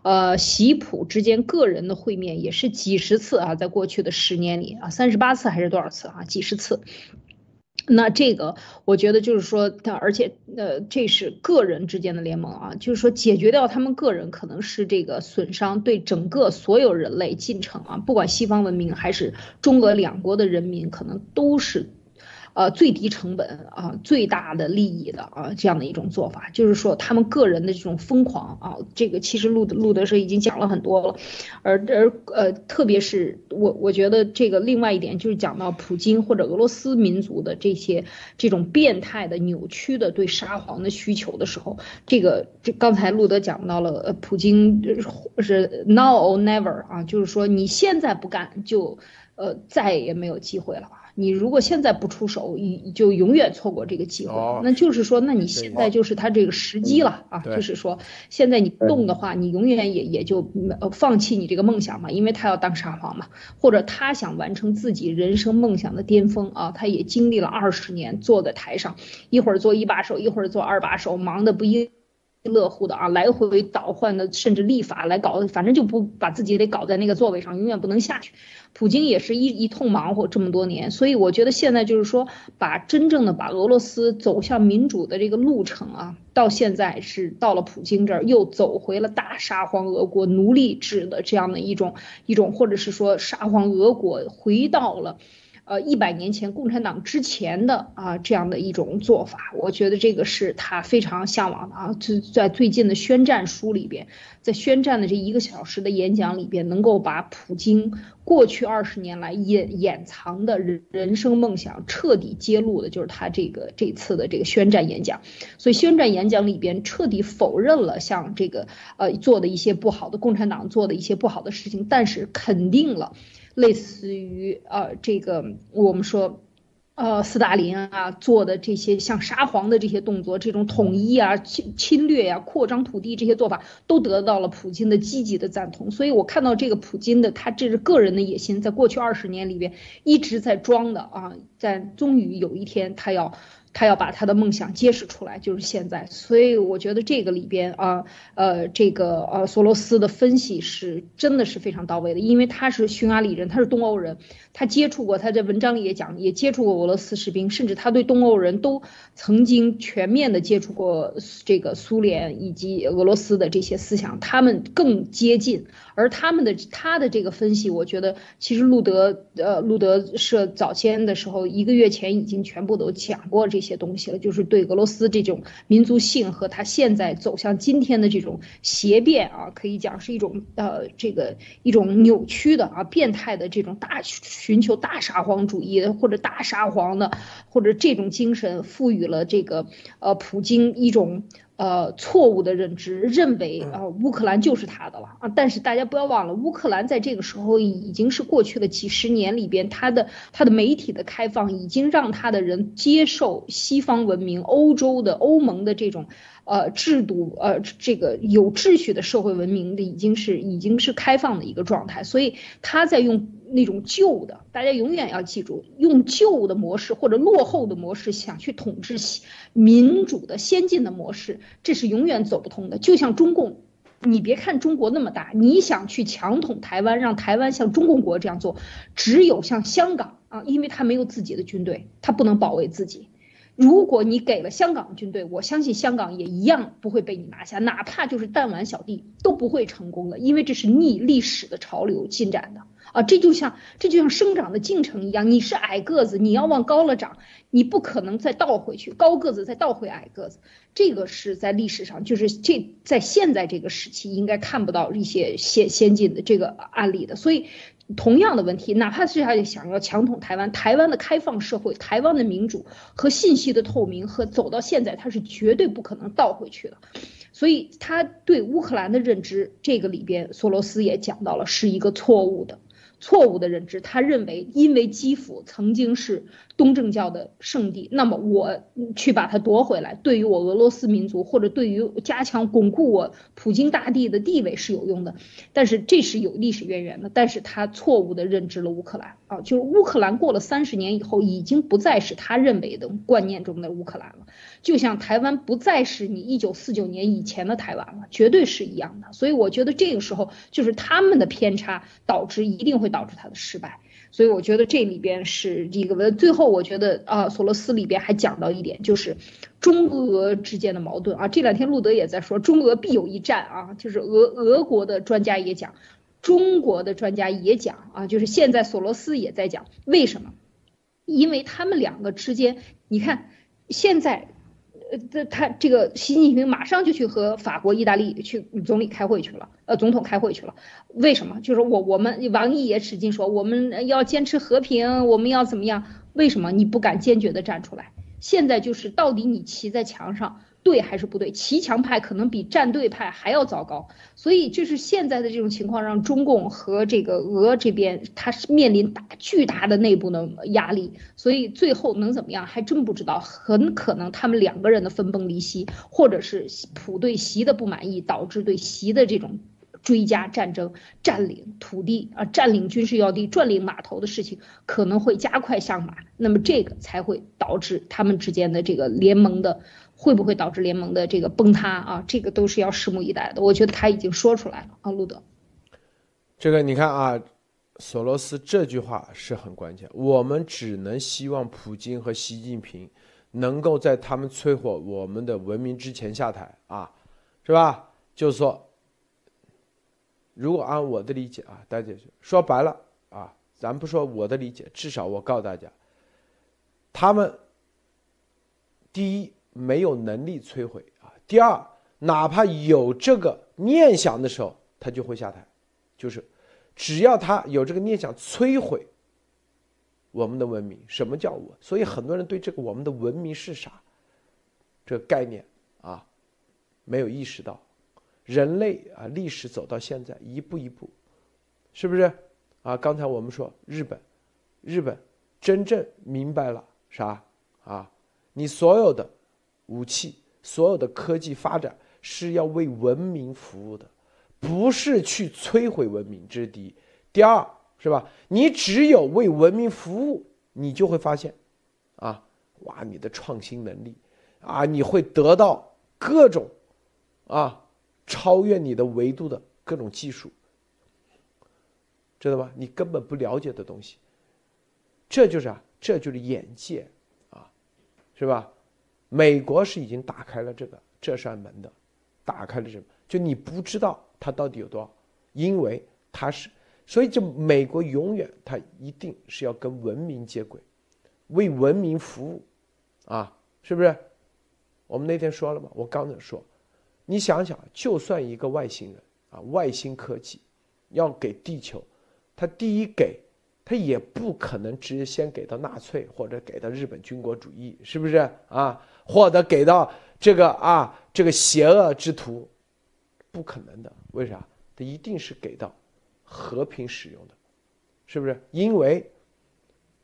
呃，习普之间个人的会面也是几十次啊，在过去的十年里啊，三十八次还是多少次啊？几十次。那这个我觉得就是说，而且呃，这是个人之间的联盟啊，就是说解决掉他们个人可能是这个损伤对整个所有人类进程啊，不管西方文明还是中俄两国的人民，可能都是。呃，最低成本啊，最大的利益的啊，这样的一种做法，就是说他们个人的这种疯狂啊，这个其实路路德是已经讲了很多了，而而呃，特别是我我觉得这个另外一点就是讲到普京或者俄罗斯民族的这些这种变态的扭曲的对沙皇的需求的时候，这个这刚才路德讲到了，呃，普京是 now or never 啊，就是说你现在不干就呃再也没有机会了。你如果现在不出手，你就永远错过这个机会。那就是说，那你现在就是他这个时机了啊！就是说，现在你不动的话，你永远也也就放弃你这个梦想嘛，因为他要当沙皇嘛，或者他想完成自己人生梦想的巅峰啊！他也经历了二十年坐在台上，一会儿做一把手，一会儿做二把手，忙得不亦乐乎的啊，来回倒换的，甚至立法来搞，反正就不把自己得搞在那个座位上，永远不能下去。普京也是一一通忙活这么多年，所以我觉得现在就是说，把真正的把俄罗斯走向民主的这个路程啊，到现在是到了普京这儿，又走回了大沙皇俄国奴隶制的这样的一种一种，或者是说沙皇俄国回到了。呃，一百年前共产党之前的啊这样的一种做法，我觉得这个是他非常向往的啊。就在最近的宣战书里边，在宣战的这一个小时的演讲里边，能够把普京过去二十年来掩掩藏的人人生梦想彻底揭露的，就是他这个这次的这个宣战演讲。所以宣战演讲里边彻底否认了像这个呃做的一些不好的共产党做的一些不好的事情，但是肯定了。类似于呃，这个我们说，呃，斯大林啊做的这些像沙皇的这些动作，这种统一啊、侵侵略呀、扩张土地这些做法，都得到了普京的积极的赞同。所以我看到这个普京的他这是个人的野心，在过去二十年里边一直在装的啊，在终于有一天他要。他要把他的梦想揭示出来，就是现在。所以我觉得这个里边啊，呃，这个呃，索罗斯的分析是真的是非常到位的，因为他是匈牙利人，他是东欧人，他接触过，他在文章里也讲，也接触过俄罗斯士兵，甚至他对东欧人都曾经全面的接触过这个苏联以及俄罗斯的这些思想，他们更接近。而他们的他的这个分析，我觉得其实路德呃路德社早先的时候，一个月前已经全部都讲过这些东西了，就是对俄罗斯这种民族性和他现在走向今天的这种邪变啊，可以讲是一种呃这个一种扭曲的啊变态的这种大寻求大沙皇主义或者大沙皇的或者这种精神赋予了这个呃普京一种。呃，错误的认知，认为啊乌克兰就是他的了啊！但是大家不要忘了，乌克兰在这个时候已经是过去的几十年里边，他的他的媒体的开放已经让他的人接受西方文明、欧洲的欧盟的这种呃制度，呃这个有秩序的社会文明的已经是已经是开放的一个状态，所以他在用。那种旧的，大家永远要记住，用旧的模式或者落后的模式想去统治民主的先进的模式，这是永远走不通的。就像中共，你别看中国那么大，你想去强统台湾，让台湾像中共国这样做，只有像香港啊，因为他没有自己的军队，他不能保卫自己。如果你给了香港军队，我相信香港也一样不会被你拿下，哪怕就是弹丸小地都不会成功的，因为这是逆历史的潮流进展的。啊，这就像这就像生长的进程一样，你是矮个子，你要往高了长，你不可能再倒回去，高个子再倒回矮个子，这个是在历史上，就是这在现在这个时期应该看不到一些先先进的这个案例的。所以，同样的问题，哪怕是他想要强统台湾，台湾的开放社会、台湾的民主和信息的透明和走到现在，他是绝对不可能倒回去的。所以，他对乌克兰的认知，这个里边索罗斯也讲到了，是一个错误的。错误的认知，他认为因为基辅曾经是东正教的圣地，那么我去把它夺回来，对于我俄罗斯民族或者对于加强巩固我普京大帝的地位是有用的。但是这是有历史渊源的，但是他错误的认知了乌克兰啊，就是乌克兰过了三十年以后，已经不再是他认为的观念中的乌克兰了。就像台湾不再是你一九四九年以前的台湾了，绝对是一样的。所以我觉得这个时候就是他们的偏差导致一定会导致他的失败。所以我觉得这里边是一个最后我觉得啊，索罗斯里边还讲到一点，就是中俄之间的矛盾啊。这两天路德也在说中俄必有一战啊，就是俄俄国的专家也讲，中国的专家也讲啊，就是现在索罗斯也在讲为什么？因为他们两个之间，你看现在。呃，这他这个习近平马上就去和法国、意大利去总理开会去了，呃，总统开会去了。为什么？就是我我们王毅也使劲说我们要坚持和平，我们要怎么样？为什么你不敢坚决的站出来？现在就是到底你骑在墙上。对还是不对？骑墙派可能比站队派还要糟糕，所以就是现在的这种情况，让中共和这个俄这边，他是面临大巨大的内部的压力，所以最后能怎么样，还真不知道。很可能他们两个人的分崩离析，或者是普对习的不满意，导致对习的这种追加战争、占领土地啊、占领军事要地、占领码头的事情，可能会加快上马，那么这个才会导致他们之间的这个联盟的。会不会导致联盟的这个崩塌啊？这个都是要拭目以待的。我觉得他已经说出来了啊，路德。这个你看啊，索罗斯这句话是很关键。我们只能希望普京和习近平能够在他们摧毁我们的文明之前下台啊，是吧？就是说，如果按我的理解啊，大家说白了啊，咱不说我的理解，至少我告诉大家，他们第一。没有能力摧毁啊！第二，哪怕有这个念想的时候，他就会下台。就是只要他有这个念想摧毁我们的文明，什么叫我？所以很多人对这个我们的文明是啥这个概念啊，没有意识到。人类啊，历史走到现在，一步一步，是不是啊？刚才我们说日本，日本真正明白了啥啊？你所有的。武器所有的科技发展是要为文明服务的，不是去摧毁文明。这是第一。第二，是吧？你只有为文明服务，你就会发现，啊，哇，你的创新能力，啊，你会得到各种，啊，超越你的维度的各种技术，知道吧？你根本不了解的东西，这就是啊，这就是眼界，啊，是吧？美国是已经打开了这个这扇门的，打开了什么？就你不知道它到底有多少，因为它是，所以就美国永远它一定是要跟文明接轨，为文明服务，啊，是不是？我们那天说了嘛，我刚才说，你想想，就算一个外星人啊，外星科技要给地球，他第一给。他也不可能直接先给到纳粹或者给到日本军国主义，是不是啊？或者给到这个啊这个邪恶之徒，不可能的。为啥？他一定是给到和平使用的，是不是？因为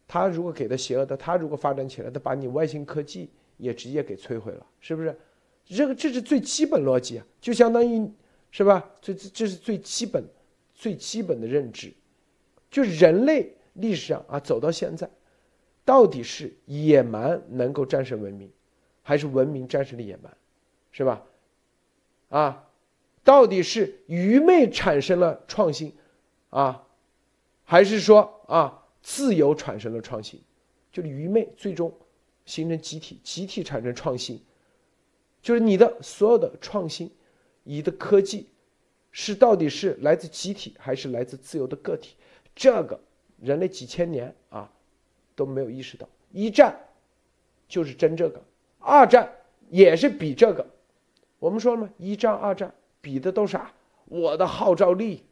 他如果给的邪恶的，他如果发展起来，他把你外星科技也直接给摧毁了，是不是？这个这是最基本逻辑啊，就相当于是吧？这这这是最基本、最基本的认知，就人类历史上啊走到现在，到底是野蛮能够战胜文明，还是文明战胜了野蛮，是吧？啊，到底是愚昧产生了创新，啊，还是说啊自由产生了创新？就是愚昧最终形成集体，集体产生创新。就是你的所有的创新，你的科技，是到底是来自集体还是来自自由的个体？这个人类几千年啊都没有意识到。一战就是争这个，二战也是比这个。我们说了吗？一战、二战比的都是啥？我的号召力。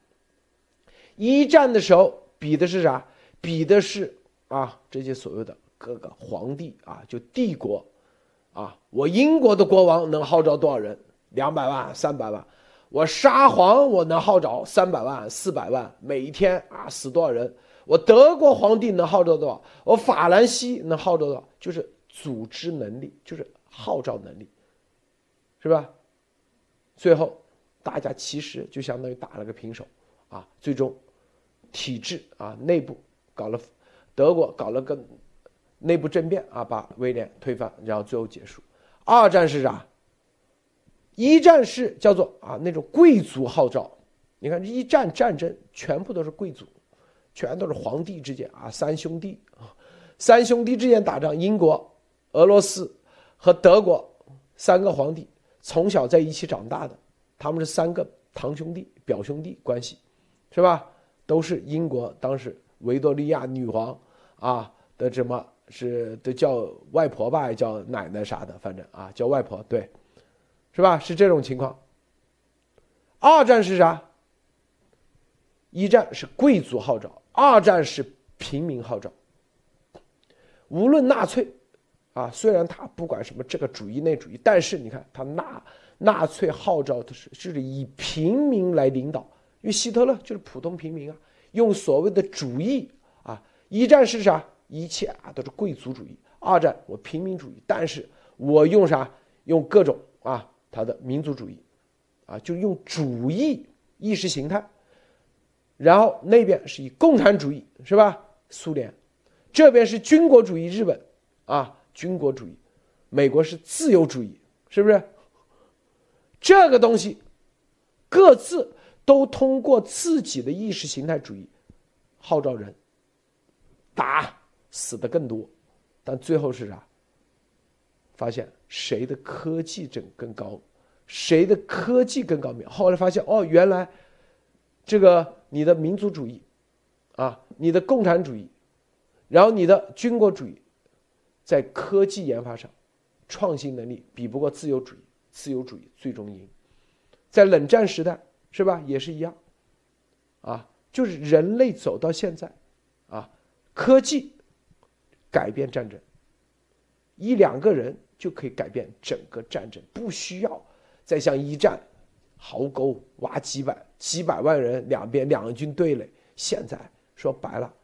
一战的时候比的是啥？比的是啊这些所谓的各个皇帝啊，就帝国。啊，我英国的国王能号召多少人？两百万、三百万。我沙皇我能号召三百万、四百万，每一天啊死多少人？我德国皇帝能号召多少？我法兰西能号召多少？就是组织能力，就是号召能力，是吧？最后大家其实就相当于打了个平手啊。最终体制啊内部搞了，德国搞了个。内部政变啊，把威廉推翻，然后最后结束。二战是啥？一战是叫做啊那种贵族号召。你看一战战争全部都是贵族，全都是皇帝之间啊三兄弟啊，三兄弟之间打仗，英国、俄罗斯和德国三个皇帝从小在一起长大的，他们是三个堂兄弟、表兄弟关系，是吧？都是英国当时维多利亚女皇啊的什么？是都叫外婆吧，叫奶奶啥的，反正啊叫外婆，对，是吧？是这种情况。二战是啥？一战是贵族号召，二战是平民号召。无论纳粹，啊，虽然他不管什么这个主义那主义，但是你看他纳纳粹号召的是是以平民来领导，因为希特勒就是普通平民啊，用所谓的主义啊。一战是啥？一切啊都是贵族主义，二战我平民主义，但是我用啥？用各种啊，他的民族主义，啊，就用主义意识形态。然后那边是以共产主义，是吧？苏联，这边是军国主义，日本，啊，军国主义，美国是自由主义，是不是？这个东西，各自都通过自己的意识形态主义号召人打。死的更多，但最后是啥？发现谁的科技更更高，谁的科技更高明？后来发现哦，原来这个你的民族主义，啊，你的共产主义，然后你的军国主义，在科技研发上，创新能力比不过自由主义，自由主义最终赢。在冷战时代是吧？也是一样，啊，就是人类走到现在，啊，科技。改变战争，一两个人就可以改变整个战争，不需要再像一战，壕沟挖几百几百万人，两边两军对垒。现在说白了，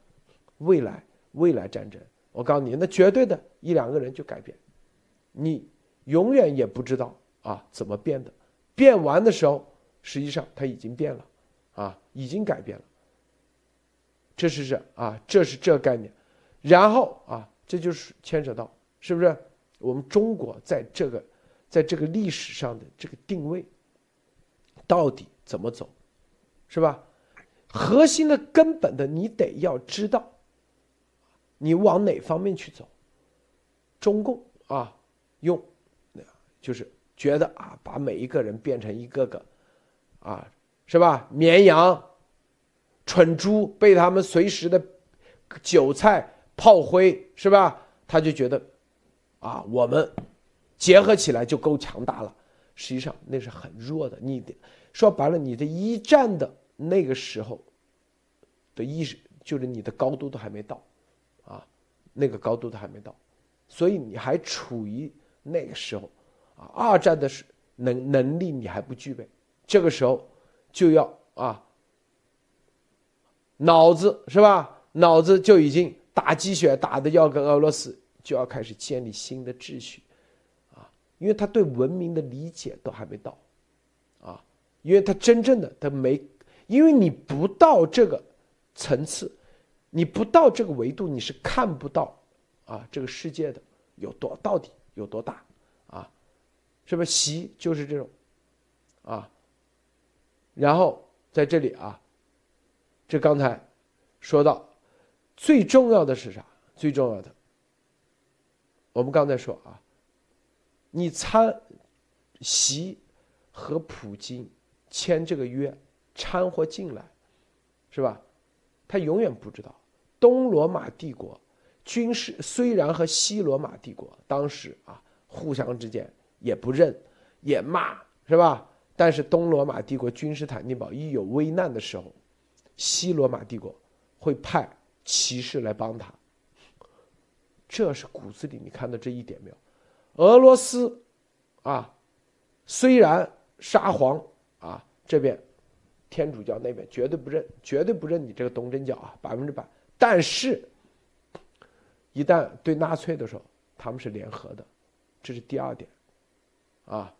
未来未来战争，我告诉你，那绝对的一两个人就改变，你永远也不知道啊怎么变的，变完的时候，实际上它已经变了，啊，已经改变了。这是这啊，这是这概念。然后啊，这就是牵扯到是不是我们中国在这个，在这个历史上的这个定位，到底怎么走，是吧？核心的根本的，你得要知道，你往哪方面去走。中共啊，用，就是觉得啊，把每一个人变成一个个，啊，是吧？绵羊、蠢猪，被他们随时的韭菜。炮灰是吧？他就觉得，啊，我们结合起来就够强大了。实际上那是很弱的。你说白了，你的一战的那个时候的意识，就是你的高度都还没到，那个高度都还没到，所以你还处于那个时候，啊，二战的时能能力你还不具备，这个时候就要啊，脑子是吧？脑子就已经打鸡血打的要跟俄罗斯就要开始建立新的秩序，啊，因为他对文明的理解都还没到，啊，因为他真正的他没，因为你不到这个层次，你不到这个维度，你是看不到啊这个世界的有多到底有多大啊。是不是习就是这种，啊，然后在这里啊，这刚才说到最重要的是啥？最重要的，我们刚才说啊，你参习和普京签这个约掺和进来，是吧？他永远不知道东罗马帝国军事虽然和西罗马帝国当时啊互相之间。也不认，也骂，是吧？但是东罗马帝国君士坦丁堡一有危难的时候，西罗马帝国会派骑士来帮他。这是骨子里你看到这一点没有？俄罗斯啊，虽然沙皇啊这边天主教那边绝对不认，绝对不认你这个东正教啊，百分之百。但是，一旦对纳粹的时候，他们是联合的，这是第二点。啊，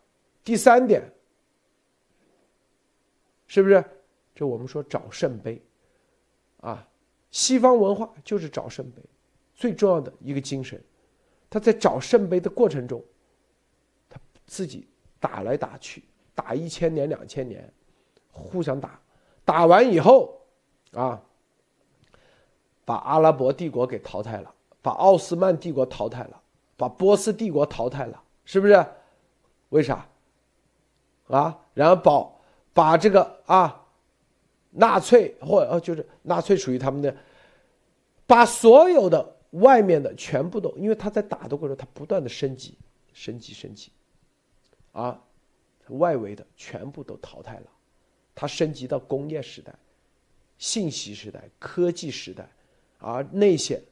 第三点，是不是？这我们说找圣杯，啊，西方文化就是找圣杯，最重要的一个精神。他在找圣杯的过程中，他自己打来打去，打一千年、两千年，互相打，打完以后，啊，把阿拉伯帝国给淘汰了，把奥斯曼帝国淘汰了，把波斯帝国淘汰了，是不是？为啥？啊，然后保把这个啊，纳粹或呃就是纳粹属于他们的，把所有的外面的全部都，因为他在打的过程中，他不断的升级，升级，升级，啊，外围的全部都淘汰了，他升级到工业时代、信息时代、科技时代，啊，那些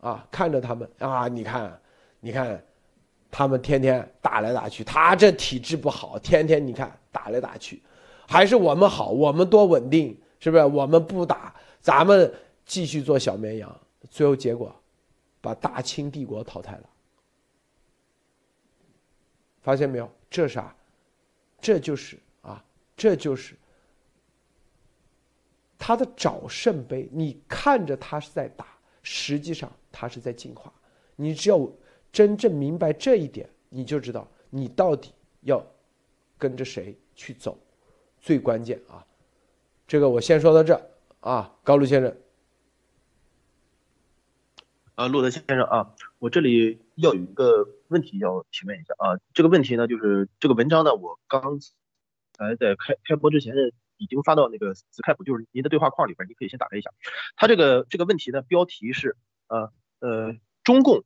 啊，看着他们啊，你看，你看。他们天天打来打去，他这体质不好，天天你看打来打去，还是我们好，我们多稳定，是不是？我们不打，咱们继续做小绵羊，最后结果把大清帝国淘汰了。发现没有？这啥？这就是啊，这就是他的找圣杯。你看着他是在打，实际上他是在进化。你只要。真正明白这一点，你就知道你到底要跟着谁去走，最关键啊！这个我先说到这啊，高路先生。啊，路德先生啊，我这里要有一个问题要提问一下啊。这个问题呢，就是这个文章呢，我刚才在开开播之前，已经发到那个 Skype，就是您的对话框里边，你可以先打开一下。他这个这个问题呢，标题是呃呃，中共。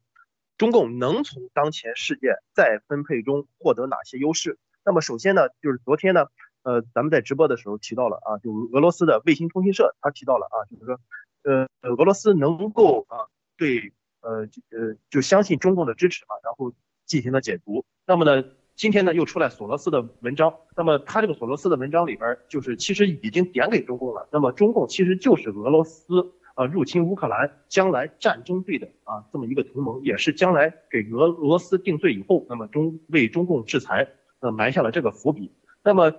中共能从当前世界再分配中获得哪些优势？那么首先呢，就是昨天呢，呃，咱们在直播的时候提到了啊，就俄罗斯的卫星通讯社，他提到了啊，就是说，呃，俄罗斯能够啊，对，呃，呃，就相信中共的支持啊，然后进行了解读。那么呢，今天呢又出来索罗斯的文章，那么他这个索罗斯的文章里边，就是其实已经点给中共了。那么中共其实就是俄罗斯。呃，入侵乌克兰，将来战争对的啊，这么一个同盟，也是将来给俄罗斯定罪以后，那么中为中共制裁，呃，埋下了这个伏笔。那么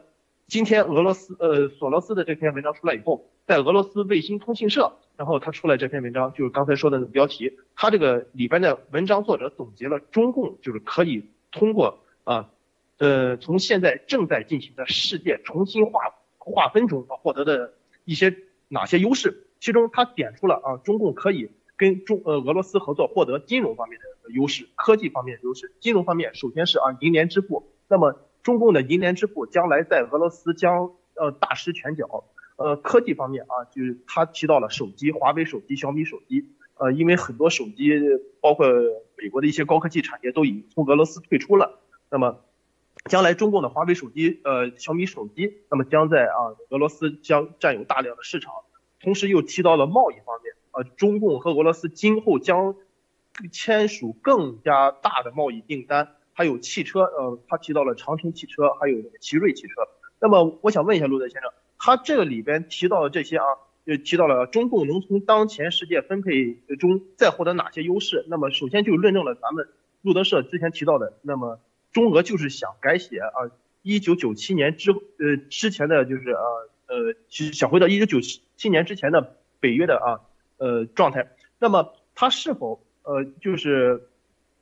今天俄罗斯呃索罗斯的这篇文章出来以后，在俄罗斯卫星通讯社，然后他出来这篇文章，就是刚才说的那个标题，他这个里边的文章作者总结了中共就是可以通过啊，呃，从现在正在进行的世界重新划划分中获得的一些哪些优势。其中他点出了啊，中共可以跟中呃俄罗斯合作，获得金融方面的优势，科技方面的优势。金融方面，首先是啊银联支付，那么中共的银联支付将来在俄罗斯将呃大施拳脚。呃，科技方面啊，就是他提到了手机，华为手机、小米手机，呃，因为很多手机，包括美国的一些高科技产业都已经从俄罗斯退出了，那么将来中共的华为手机、呃小米手机，那么将在啊俄罗斯将占有大量的市场。同时又提到了贸易方面，呃，中共和俄罗斯今后将签署更加大的贸易订单，还有汽车，呃，他提到了长城汽车，还有奇瑞汽车。那么我想问一下路德先生，他这个里边提到的这些啊，就提到了中共能从当前世界分配中再获得哪些优势？那么首先就论证了咱们路德社之前提到的，那么中俄就是想改写啊，一九九七年之呃之前的就是呃呃，想回到一九九七年之前的北约的啊呃状态。那么他是否呃就是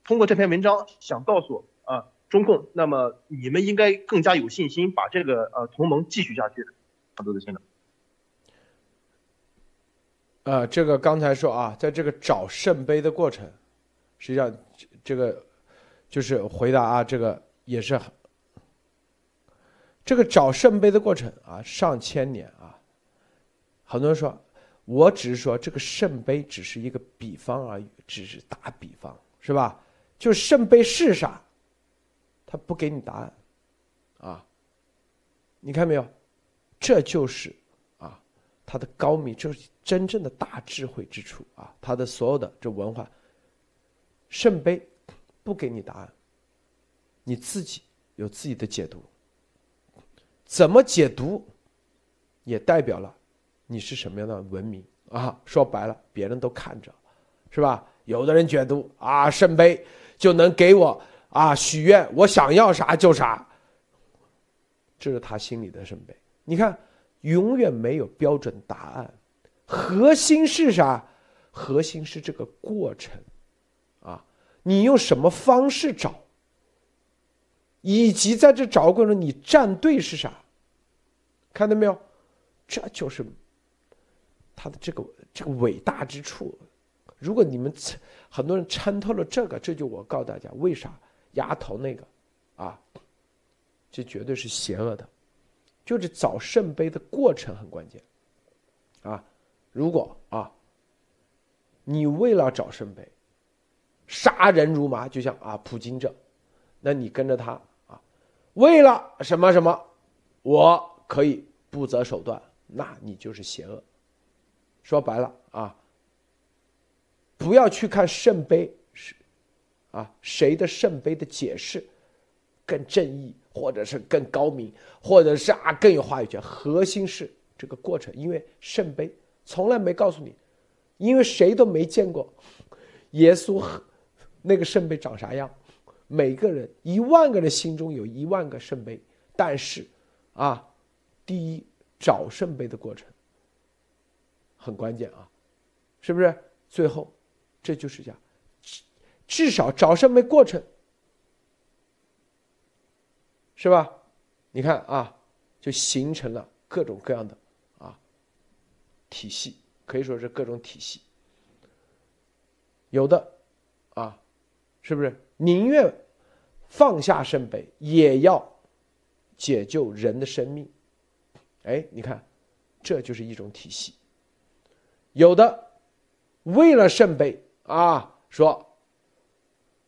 通过这篇文章想告诉啊？中共，那么你们应该更加有信心把这个呃同盟继续下去。好多的先生，呃，这个刚才说啊，在这个找圣杯的过程，实际上这个就是回答啊，这个也是这个找圣杯的过程啊，上千年啊，很多人说，我只是说这个圣杯只是一个比方而已，只是打比方，是吧？就圣杯是啥？他不给你答案，啊，你看没有？这就是啊，他的高明，就是真正的大智慧之处啊！他的所有的这文化，圣杯不给你答案，你自己有自己的解读。怎么解读，也代表了你是什么样的文明啊！说白了，别人都看着，是吧？有的人解读啊，圣杯就能给我。啊，许愿，我想要啥就啥。这是他心里的圣杯。你看，永远没有标准答案。核心是啥？核心是这个过程，你用什么方式找，以及在这找过程中你站队是啥？看到没有？这就是他的这个这个伟大之处。如果你们很多人参透了这个，这就我告诉大家为啥。丫头那个，啊，这绝对是邪恶的，就是找圣杯的过程很关键，啊，如果啊，你为了找圣杯，杀人如麻，就像啊普京这，那你跟着他啊，为了什么什么，我可以不择手段，那你就是邪恶。说白了啊，不要去看圣杯是。啊，谁的圣杯的解释更正义，或者是更高明，或者是啊更有话语权？核心是这个过程，因为圣杯从来没告诉你，因为谁都没见过耶稣那个圣杯长啥样。每个人一万个人心中有一万个圣杯，但是啊，第一找圣杯的过程很关键啊，是不是？最后这就是讲。至少找圣杯过程，是吧？你看啊，就形成了各种各样的啊体系，可以说是各种体系。有的啊，是不是宁愿放下圣杯，也要解救人的生命？哎，你看，这就是一种体系。有的为了圣杯啊，说。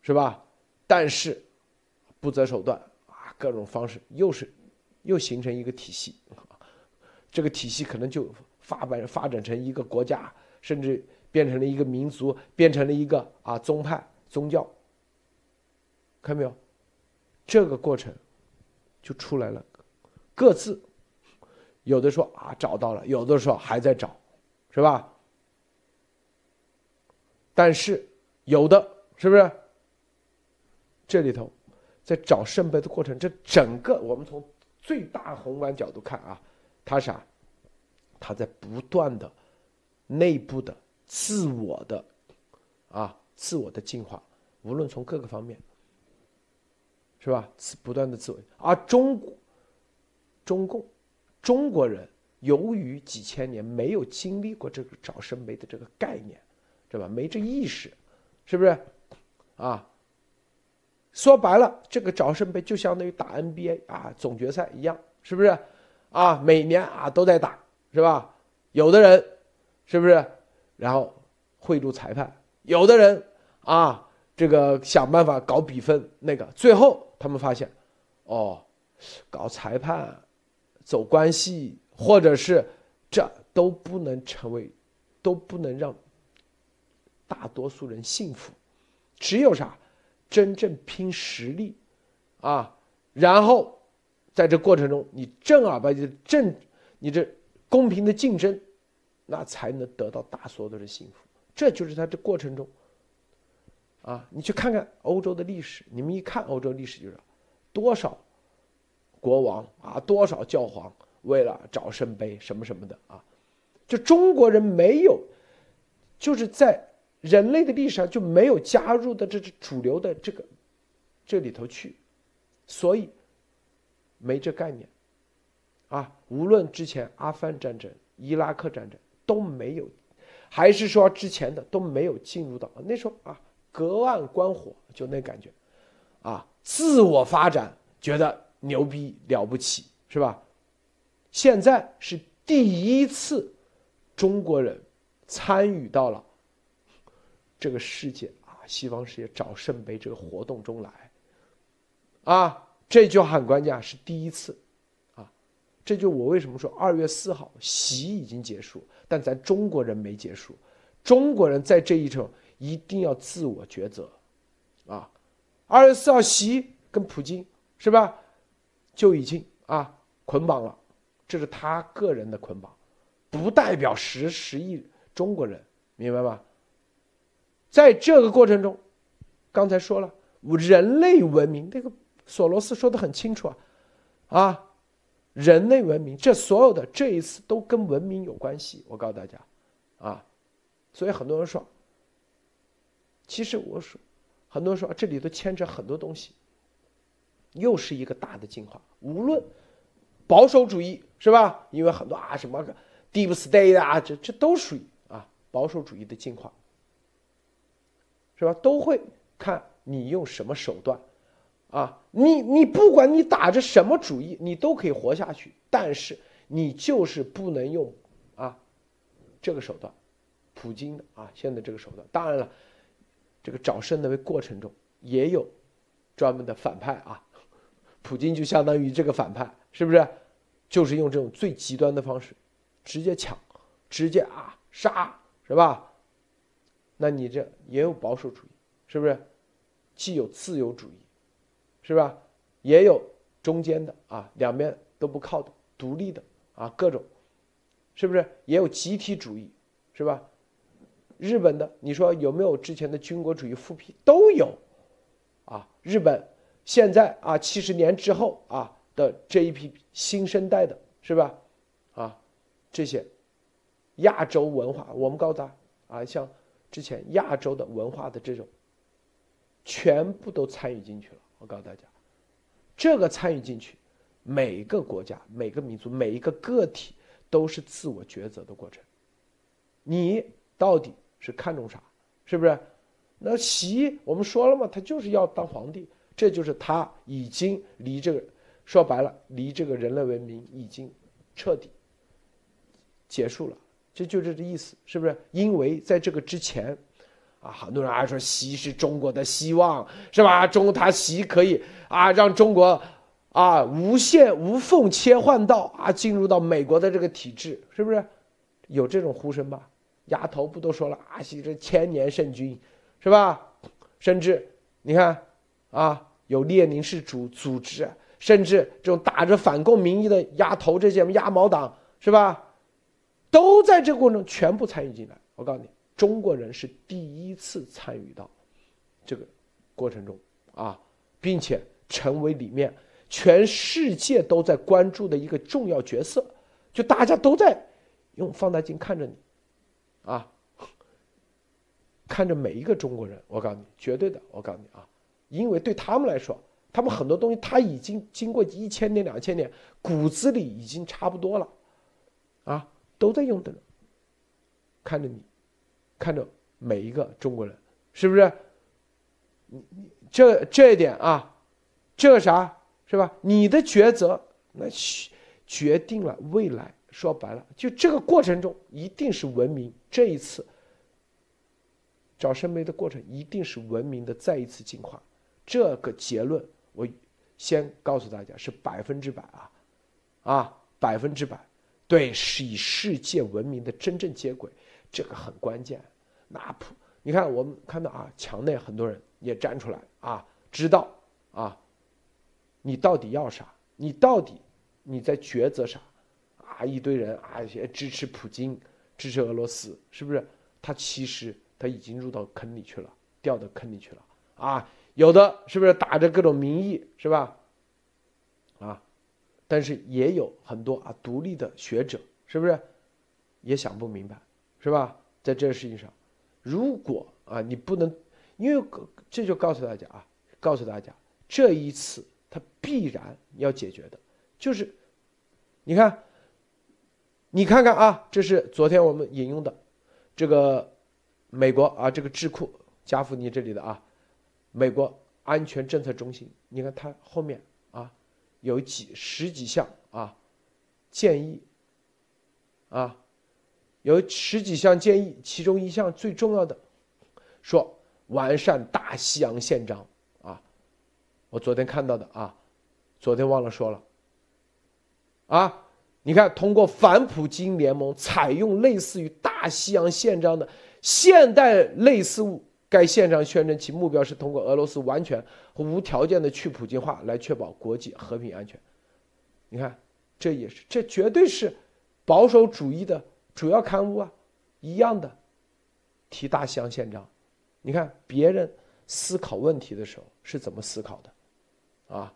是吧？但是不择手段啊，各种方式又是又形成一个体系，这个体系可能就发展发展成一个国家，甚至变成了一个民族，变成了一个啊宗派宗教。看没有？这个过程就出来了，各自有的说啊找到了，有的说还在找，是吧？但是有的是不是？这里头，在找圣杯的过程，这整个我们从最大宏观角度看啊，他啥？他在不断的内部的自我的啊，自我的进化，无论从各个方面，是吧？不断的自我。而中国、中共、中国人，由于几千年没有经历过这个找圣杯的这个概念，对吧？没这意识，是不是？啊？说白了，这个找生杯就相当于打 NBA 啊总决赛一样，是不是？啊，每年啊都在打，是吧？有的人，是不是？然后贿赂裁判，有的人啊，这个想办法搞比分，那个最后他们发现，哦，搞裁判，走关系，或者是这都不能成为，都不能让大多数人幸福，只有啥？真正拼实力啊，然后在这过程中，你正儿八经的正，你这公平的竞争，那才能得到大所有的人幸福。这就是在这过程中，啊，你去看看欧洲的历史，你们一看欧洲历史就是多少国王啊，多少教皇为了找圣杯什么什么的啊，就中国人没有，就是在人类的历史上就没有加入的这主流的这个这里头去，所以没这概念啊。无论之前阿富汗战争、伊拉克战争都没有。还是说之前的都没有进入到那时候啊，隔岸观火就那感觉，啊，自我发展觉得牛逼了不起是吧？现在是第一次中国人参与到了这个世界啊，西方世界找圣杯这个活动中来，啊，这就很关键，是第一次，啊，这就我为什么说二月四号习已经结束。但咱中国人没结束，中国人在这一程一定要自我抉择，啊，二十四号习跟普京是吧，就已经啊捆绑了，这是他个人的捆绑，不代表十十亿中国人，明白吧？在这个过程中，刚才说了，人类文明，那个索罗斯说的很清楚啊，啊。人类文明，这所有的这一次都跟文明有关系。我告诉大家，啊，所以很多人说，其实我说，很多人说这里头牵扯很多东西，又是一个大的进化。无论保守主义是吧？因为很多啊什么 deep state 啊，这这都属于啊保守主义的进化，是吧？都会看你用什么手段。啊，你你不管你打着什么主意，你都可以活下去，但是你就是不能用啊这个手段，普京的啊现在这个手段。当然了，这个找圣的过程中也有专门的反派啊，普京就相当于这个反派，是不是？就是用这种最极端的方式，直接抢，直接啊杀，是吧？那你这也有保守主义，是不是？既有自由主义。是吧？也有中间的啊，两边都不靠的独立的啊，各种，是不是？也有集体主义，是吧？日本的，你说有没有之前的军国主义复辟？都有，啊，日本现在啊，七十年之后啊的这一批新生代的，是吧？啊，这些亚洲文化，我们告诉他啊，像之前亚洲的文化的这种，全部都参与进去了。我告诉大家，这个参与进去，每个国家、每个民族、每一个个体都是自我抉择的过程。你到底是看重啥？是不是？那习我们说了嘛，他就是要当皇帝，这就是他已经离这个说白了，离这个人类文明已经彻底结束了，这就这个意思，是不是？因为在这个之前。啊，很多人还说习是中国的希望，是吧？中他习可以啊，让中国啊无限无缝切换到啊进入到美国的这个体制，是不是？有这种呼声吧？鸭头不都说了啊，习这千年圣君，是吧？甚至你看啊，有列宁式组组织，甚至这种打着反共名义的鸭头这些鸭毛党，是吧？都在这个过程中全部参与进来。我告诉你。中国人是第一次参与到这个过程中啊，并且成为里面全世界都在关注的一个重要角色，就大家都在用放大镜看着你，啊，看着每一个中国人。我告诉你，绝对的，我告诉你啊，因为对他们来说，他们很多东西他已经经过一千年、两千年，骨子里已经差不多了，啊，都在用的，看着你。看着每一个中国人，是不是？你你这这一点啊，这个啥是吧？你的抉择那决定了未来。说白了，就这个过程中一定是文明。这一次找圣杯的过程一定是文明的再一次进化。这个结论我先告诉大家是百分之百啊啊百分之百对，是以世界文明的真正接轨。这个很关键，那普，你看我们看到啊，墙内很多人也站出来啊，知道啊，你到底要啥？你到底你在抉择啥？啊，一堆人啊，一些支持普京，支持俄罗斯，是不是？他其实他已经入到坑里去了，掉到坑里去了啊！有的是不是打着各种名义，是吧？啊，但是也有很多啊独立的学者，是不是也想不明白，是吧？在这个事情上，如果啊你不能，因为这就告诉大家啊，告诉大家这一次他必然要解决的，就是你看，你看看啊，这是昨天我们引用的。这个美国啊，这个智库加夫尼这里的啊，美国安全政策中心，你看它后面啊，有几十几项啊建议啊，有十几项建议，其中一项最重要的，说完善大西洋宪章啊，我昨天看到的啊，昨天忘了说了啊。你看，通过反普京联盟采用类似于大西洋宪章的现代类似物，该宪章宣称其目标是通过俄罗斯完全和无条件的去普京化来确保国际和平安全。你看，这也是这绝对是保守主义的主要刊物啊，一样的提大西洋宪章。你看别人思考问题的时候是怎么思考的，啊，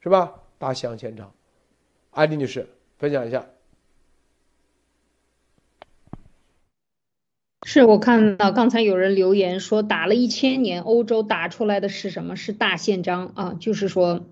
是吧？大西洋宪章。艾丽女士，分享一下。是我看到刚才有人留言说，打了一千年，欧洲打出来的是什么？是大宪章啊，就是说，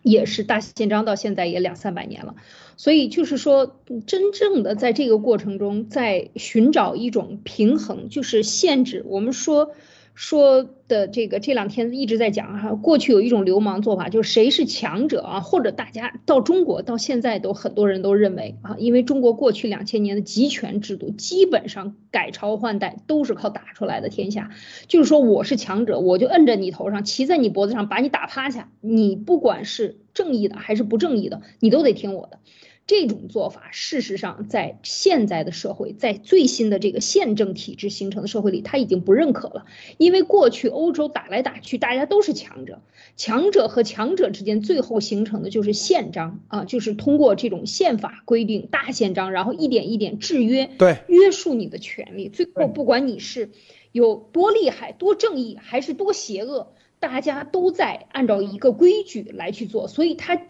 也是大宪章，到现在也两三百年了。所以就是说，真正的在这个过程中，在寻找一种平衡，就是限制。我们说。说的这个这两天一直在讲哈，过去有一种流氓做法，就是谁是强者啊，或者大家到中国到现在都很多人都认为啊，因为中国过去两千年的集权制度，基本上改朝换代都是靠打出来的天下，就是说我是强者，我就摁在你头上，骑在你脖子上，把你打趴下，你不管是正义的还是不正义的，你都得听我的。这种做法，事实上，在现在的社会，在最新的这个宪政体制形成的社会里，他已经不认可了。因为过去欧洲打来打去，大家都是强者，强者和强者之间，最后形成的就是宪章啊，就是通过这种宪法规定大宪章，然后一点一点制约，对，约束你的权利。最后，不管你是有多厉害、多正义，还是多邪恶，大家都在按照一个规矩来去做，所以他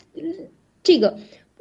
这个。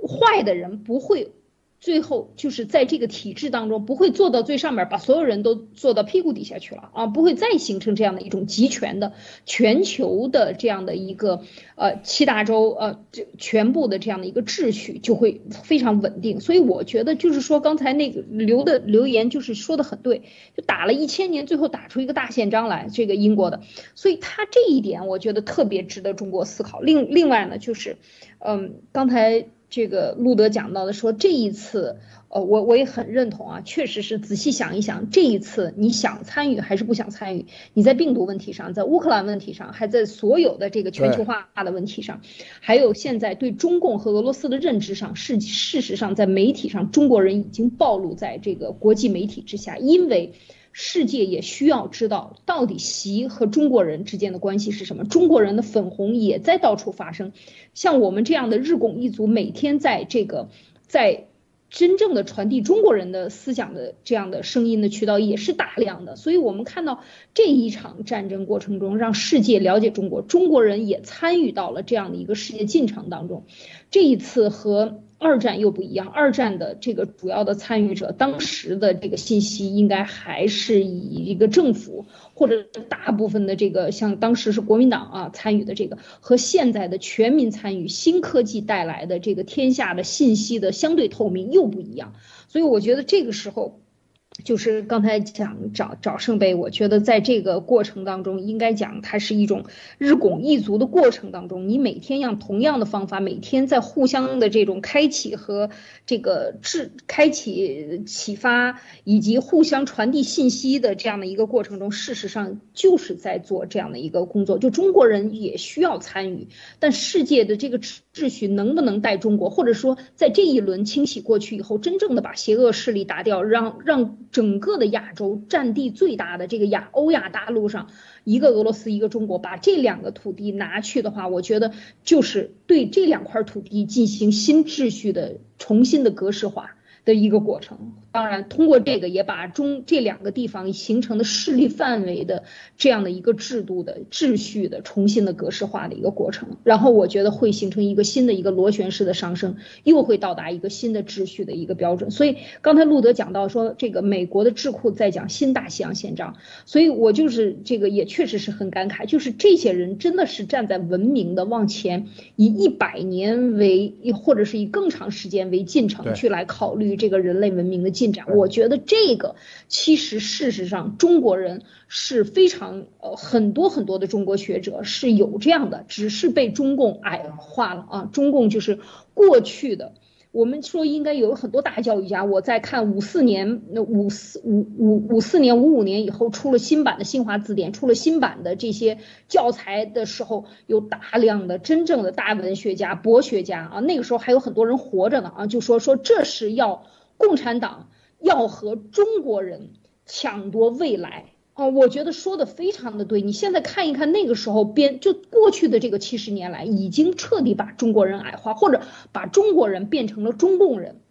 坏的人不会，最后就是在这个体制当中不会做到最上面，把所有人都做到屁股底下去了啊，不会再形成这样的一种集权的全球的这样的一个呃七大洲呃这全部的这样的一个秩序就会非常稳定。所以我觉得就是说刚才那个留的留言就是说的很对，就打了一千年，最后打出一个大宪章来，这个英国的，所以他这一点我觉得特别值得中国思考。另另外呢就是，嗯，刚才。这个路德讲到的说，这一次，呃，我我也很认同啊，确实是仔细想一想，这一次你想参与还是不想参与？你在病毒问题上，在乌克兰问题上，还在所有的这个全球化的问题上，还有现在对中共和俄罗斯的认知上，事事实上在媒体上，中国人已经暴露在这个国际媒体之下，因为。世界也需要知道，到底习和中国人之间的关系是什么？中国人的粉红也在到处发生，像我们这样的日拱一卒，每天在这个在真正的传递中国人的思想的这样的声音的渠道也是大量的。所以，我们看到这一场战争过程中，让世界了解中国，中国人也参与到了这样的一个世界进程当中。这一次和。二战又不一样，二战的这个主要的参与者，当时的这个信息应该还是以一个政府或者大部分的这个像当时是国民党啊参与的这个，和现在的全民参与新科技带来的这个天下的信息的相对透明又不一样，所以我觉得这个时候。就是刚才讲找找圣杯，我觉得在这个过程当中，应该讲它是一种日拱一卒的过程当中，你每天用同样的方法，每天在互相的这种开启和这个智开启启发以及互相传递信息的这样的一个过程中，事实上就是在做这样的一个工作。就中国人也需要参与，但世界的这个秩序能不能带中国，或者说在这一轮清洗过去以后，真正的把邪恶势力打掉，让让。整个的亚洲占地最大的这个亚欧亚大陆上，一个俄罗斯，一个中国，把这两个土地拿去的话，我觉得就是对这两块土地进行新秩序的重新的格式化。的一个过程，当然通过这个也把中这两个地方形成的势力范围的这样的一个制度的秩序的重新的格式化的一个过程，然后我觉得会形成一个新的一个螺旋式的上升，又会到达一个新的秩序的一个标准。所以刚才路德讲到说，这个美国的智库在讲新大西洋宪章，所以我就是这个也确实是很感慨，就是这些人真的是站在文明的往前以一百年为或者是以更长时间为进程去来考虑。这个人类文明的进展，我觉得这个其实事实上中国人是非常呃很多很多的中国学者是有这样的，只是被中共矮化了啊。中共就是过去的，我们说应该有很多大教育家。我在看五四年那五四五五五四年五五年以后出了新版的新华字典，出了新版的这些教材的时候，有大量的真正的大文学家、博学家啊，那个时候还有很多人活着呢啊，就说说这是要。共产党要和中国人抢夺未来啊！我觉得说的非常的对。你现在看一看那个时候编，就过去的这个七十年来，已经彻底把中国人矮化，或者把中国人变成了中共人。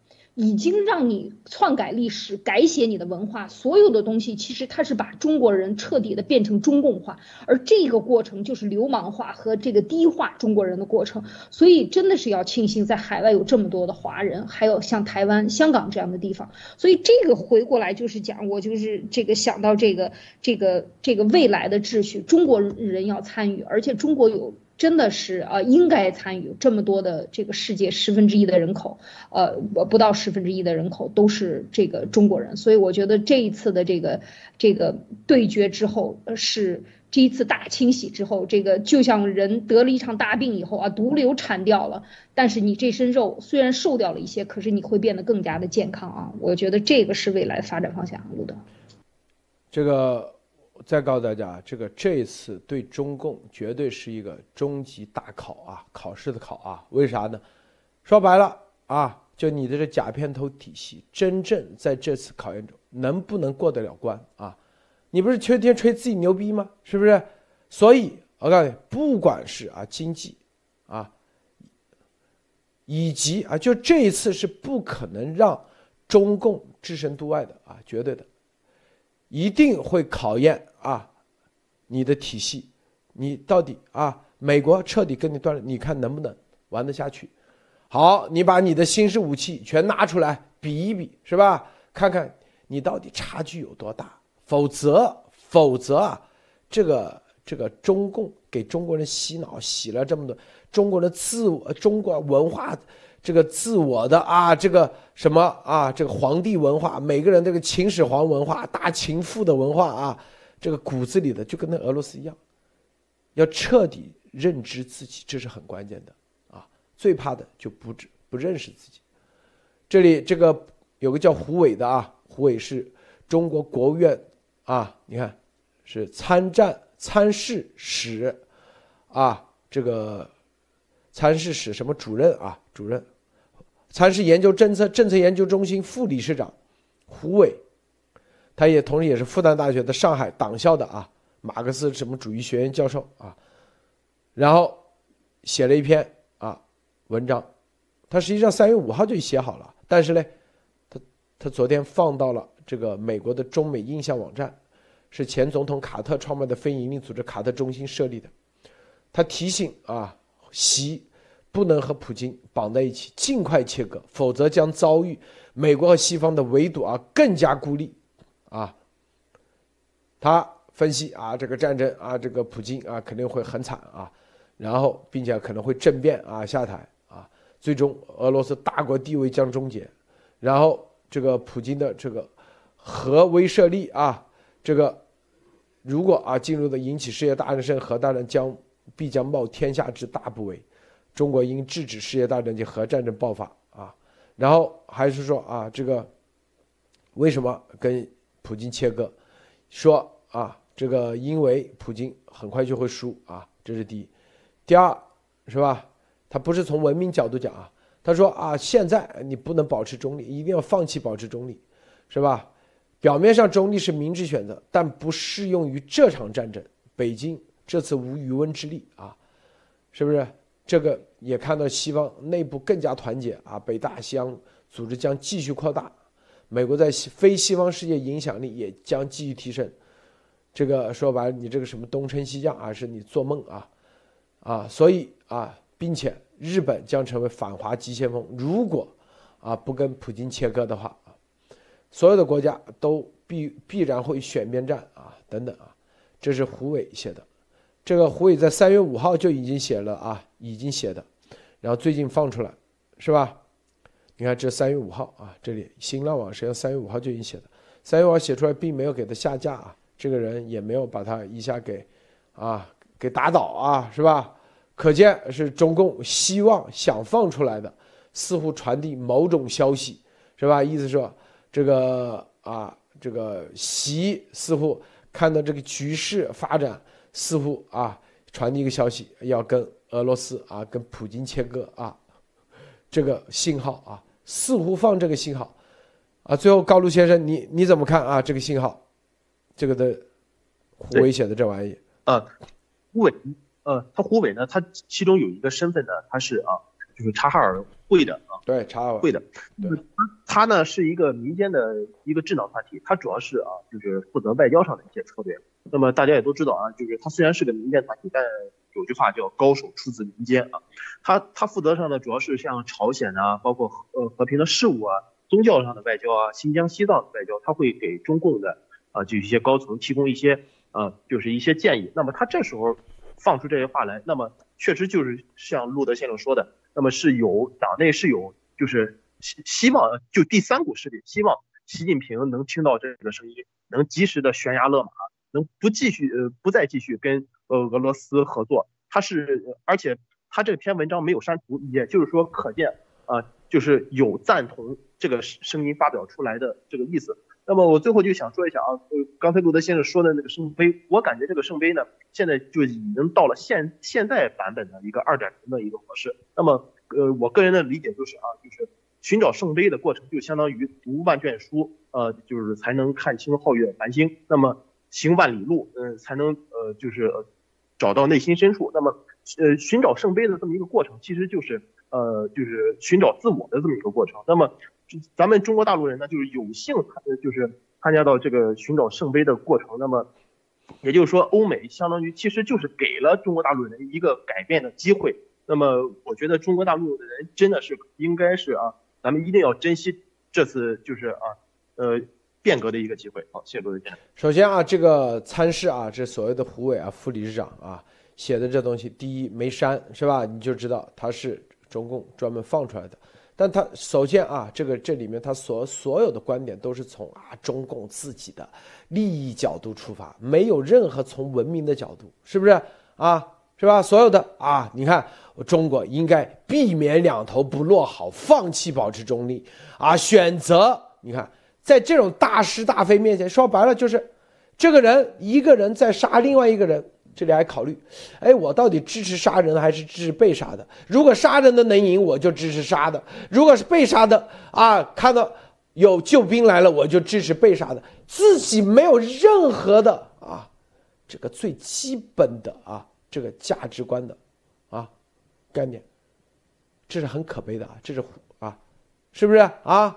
已经让你篡改历史、改写你的文化，所有的东西其实它是把中国人彻底的变成中共化，而这个过程就是流氓化和这个低化中国人的过程。所以真的是要庆幸在海外有这么多的华人，还有像台湾、香港这样的地方。所以这个回过来就是讲，我就是这个想到这个这个这个未来的秩序，中国人要参与，而且中国有。真的是啊，应该参与这么多的这个世界十分之一的人口，呃，不到十分之一的人口都是这个中国人，所以我觉得这一次的这个这个对决之后，是这一次大清洗之后，这个就像人得了一场大病以后啊，毒瘤铲掉了，但是你这身肉虽然瘦掉了一些，可是你会变得更加的健康啊，我觉得这个是未来发展方向，路德。这个。再告诉大家，这个这次对中共绝对是一个终极大考啊，考试的考啊。为啥呢？说白了啊，就你的这假片头体系，真正在这次考验中能不能过得了关啊？你不是天天吹自己牛逼吗？是不是？所以我告诉你，不管是啊经济啊，以及啊，就这一次是不可能让中共置身度外的啊，绝对的。一定会考验啊，你的体系，你到底啊，美国彻底跟你断了，你看能不能玩得下去？好，你把你的新式武器全拿出来比一比，是吧？看看你到底差距有多大。否则，否则啊，这个这个中共给中国人洗脑洗了这么多，中国的自我，中国文化。这个自我的啊，这个什么啊，这个皇帝文化，每个人这个秦始皇文化、大秦赋的文化啊，这个骨子里的就跟那俄罗斯一样，要彻底认知自己，这是很关键的啊。最怕的就不知不认识自己。这里这个有个叫胡伟的啊，胡伟是中国国务院啊，你看是参战参事使啊，这个。参事使什么主任啊？主任，参事研究政策政策研究中心副理事长胡伟，他也同时也是复旦大学的上海党校的啊，马克思什么主义学院教授啊，然后写了一篇啊文章，他实际上三月五号就写好了，但是呢，他他昨天放到了这个美国的中美印象网站，是前总统卡特创办的非营利组织卡特中心设立的，他提醒啊，习。不能和普京绑在一起，尽快切割，否则将遭遇美国和西方的围堵啊，更加孤立，啊。他分析啊，这个战争啊，这个普京啊肯定会很惨啊，然后并且可能会政变啊下台啊，最终俄罗斯大国地位将终结，然后这个普京的这个核威慑力啊，这个如果啊进入的引起世界大战，核大战将必将冒天下之大不韪。中国应制止世界大战及核战争爆发啊！然后还是说啊，这个为什么跟普京切割？说啊，这个因为普京很快就会输啊，这是第一。第二是吧？他不是从文明角度讲啊，他说啊，现在你不能保持中立，一定要放弃保持中立，是吧？表面上中立是明智选择，但不适用于这场战争。北京这次无渔翁之利啊，是不是？这个也看到西方内部更加团结啊，北大西洋组织将继续扩大，美国在非西方世界影响力也将继续提升。这个说白了，你这个什么东升西降啊，是你做梦啊，啊，所以啊，并且日本将成为反华急先锋。如果啊不跟普京切割的话啊，所有的国家都必必然会选边站啊，等等啊，这是胡伟写的。这个胡伟在三月五号就已经写了啊，已经写的，然后最近放出来，是吧？你看这三月五号啊，这里新浪网实际上三月五号就已经写的，三月五号写出来，并没有给他下架啊，这个人也没有把他一下给啊给打倒啊，是吧？可见是中共希望想放出来的，似乎传递某种消息，是吧？意思说这个啊，这个习似乎看到这个局势发展。似乎啊，传递一个消息，要跟俄罗斯啊，跟普京切割啊，这个信号啊，似乎放这个信号，啊，最后高卢先生，你你怎么看啊？这个信号，这个的胡伟写的这玩意。啊，胡伟，呃，他胡伟呢，他其中有一个身份呢，他是啊，就是察哈尔会的啊，对，察哈尔。会的，对，他呢是一个民间的一个智囊团体，他主要是啊，就是负责外交上的一些策略。那么大家也都知道啊，就是他虽然是个民间团体，但有句话叫高手出自民间啊。他他负责上呢，主要是像朝鲜啊，包括呃和平的事务啊，宗教上的外交啊，新疆、西藏的外交，他会给中共的啊就一些高层提供一些啊就是一些建议。那么他这时候放出这些话来，那么确实就是像路德先生说的，那么是有党内是有就是希希望就第三股势力希望习近平能听到这个声音，能及时的悬崖勒马。能不继续呃不再继续跟呃俄罗斯合作，他是而且他这篇文章没有删除，也就是说可见啊就是有赞同这个声音发表出来的这个意思。那么我最后就想说一下啊，呃刚才路德先生说的那个圣杯，我感觉这个圣杯呢现在就已经到了现现在版本的一个二点零的一个模式。那么呃我个人的理解就是啊就是寻找圣杯的过程就相当于读万卷书，呃就是才能看清皓月繁星。那么行万里路，嗯，才能呃，就是找到内心深处。那么，呃，寻找圣杯的这么一个过程，其实就是呃，就是寻找自我的这么一个过程。那么，咱们中国大陆人呢，就是有幸呃，就是参加到这个寻找圣杯的过程。那么，也就是说，欧美相当于其实就是给了中国大陆人一个改变的机会。那么，我觉得中国大陆的人真的是应该是啊，咱们一定要珍惜这次就是啊，呃。变革的一个机会。好，谢谢各位先生。首先啊，这个参事啊，这所谓的胡伟啊，副理事长啊，写的这东西，第一没删是吧？你就知道他是中共专门放出来的。但他首先啊，这个这里面他所所有的观点都是从啊中共自己的利益角度出发，没有任何从文明的角度，是不是啊？是吧？所有的啊，你看，中国应该避免两头不落好，放弃保持中立啊，选择你看。在这种大是大非面前，说白了就是，这个人一个人在杀另外一个人，这里还考虑，哎，我到底支持杀人还是支持被杀的？如果杀人的能赢，我就支持杀的；如果是被杀的啊，看到有救兵来了，我就支持被杀的。自己没有任何的啊，这个最基本的啊，这个价值观的啊概念，这是很可悲的啊，这是啊，是不是啊？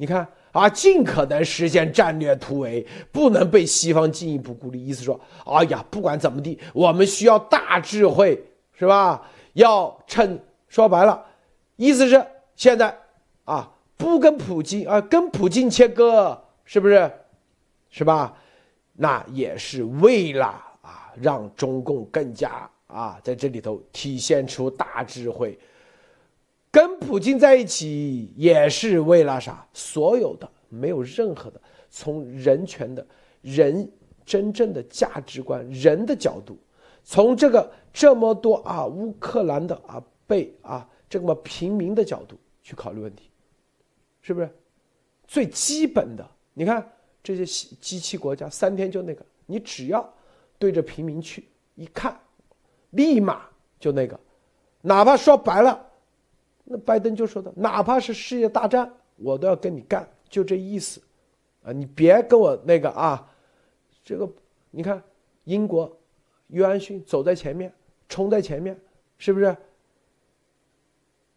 你看啊，尽可能实现战略突围，不能被西方进一步孤立。意思说，哎呀，不管怎么地，我们需要大智慧，是吧？要趁说白了，意思是现在啊，不跟普京啊，跟普京切割，是不是？是吧？那也是为了啊，让中共更加啊，在这里头体现出大智慧。跟普京在一起也是为了啥？所有的没有任何的从人权的人真正的价值观人的角度，从这个这么多啊乌克兰的啊被啊这么平民的角度去考虑问题，是不是？最基本的，你看这些机器国家三天就那个，你只要对着平民去一看，立马就那个，哪怕说白了。那拜登就说的，哪怕是世界大战，我都要跟你干，就这意思，啊，你别跟我那个啊，这个你看英国约翰逊走在前面，冲在前面，是不是？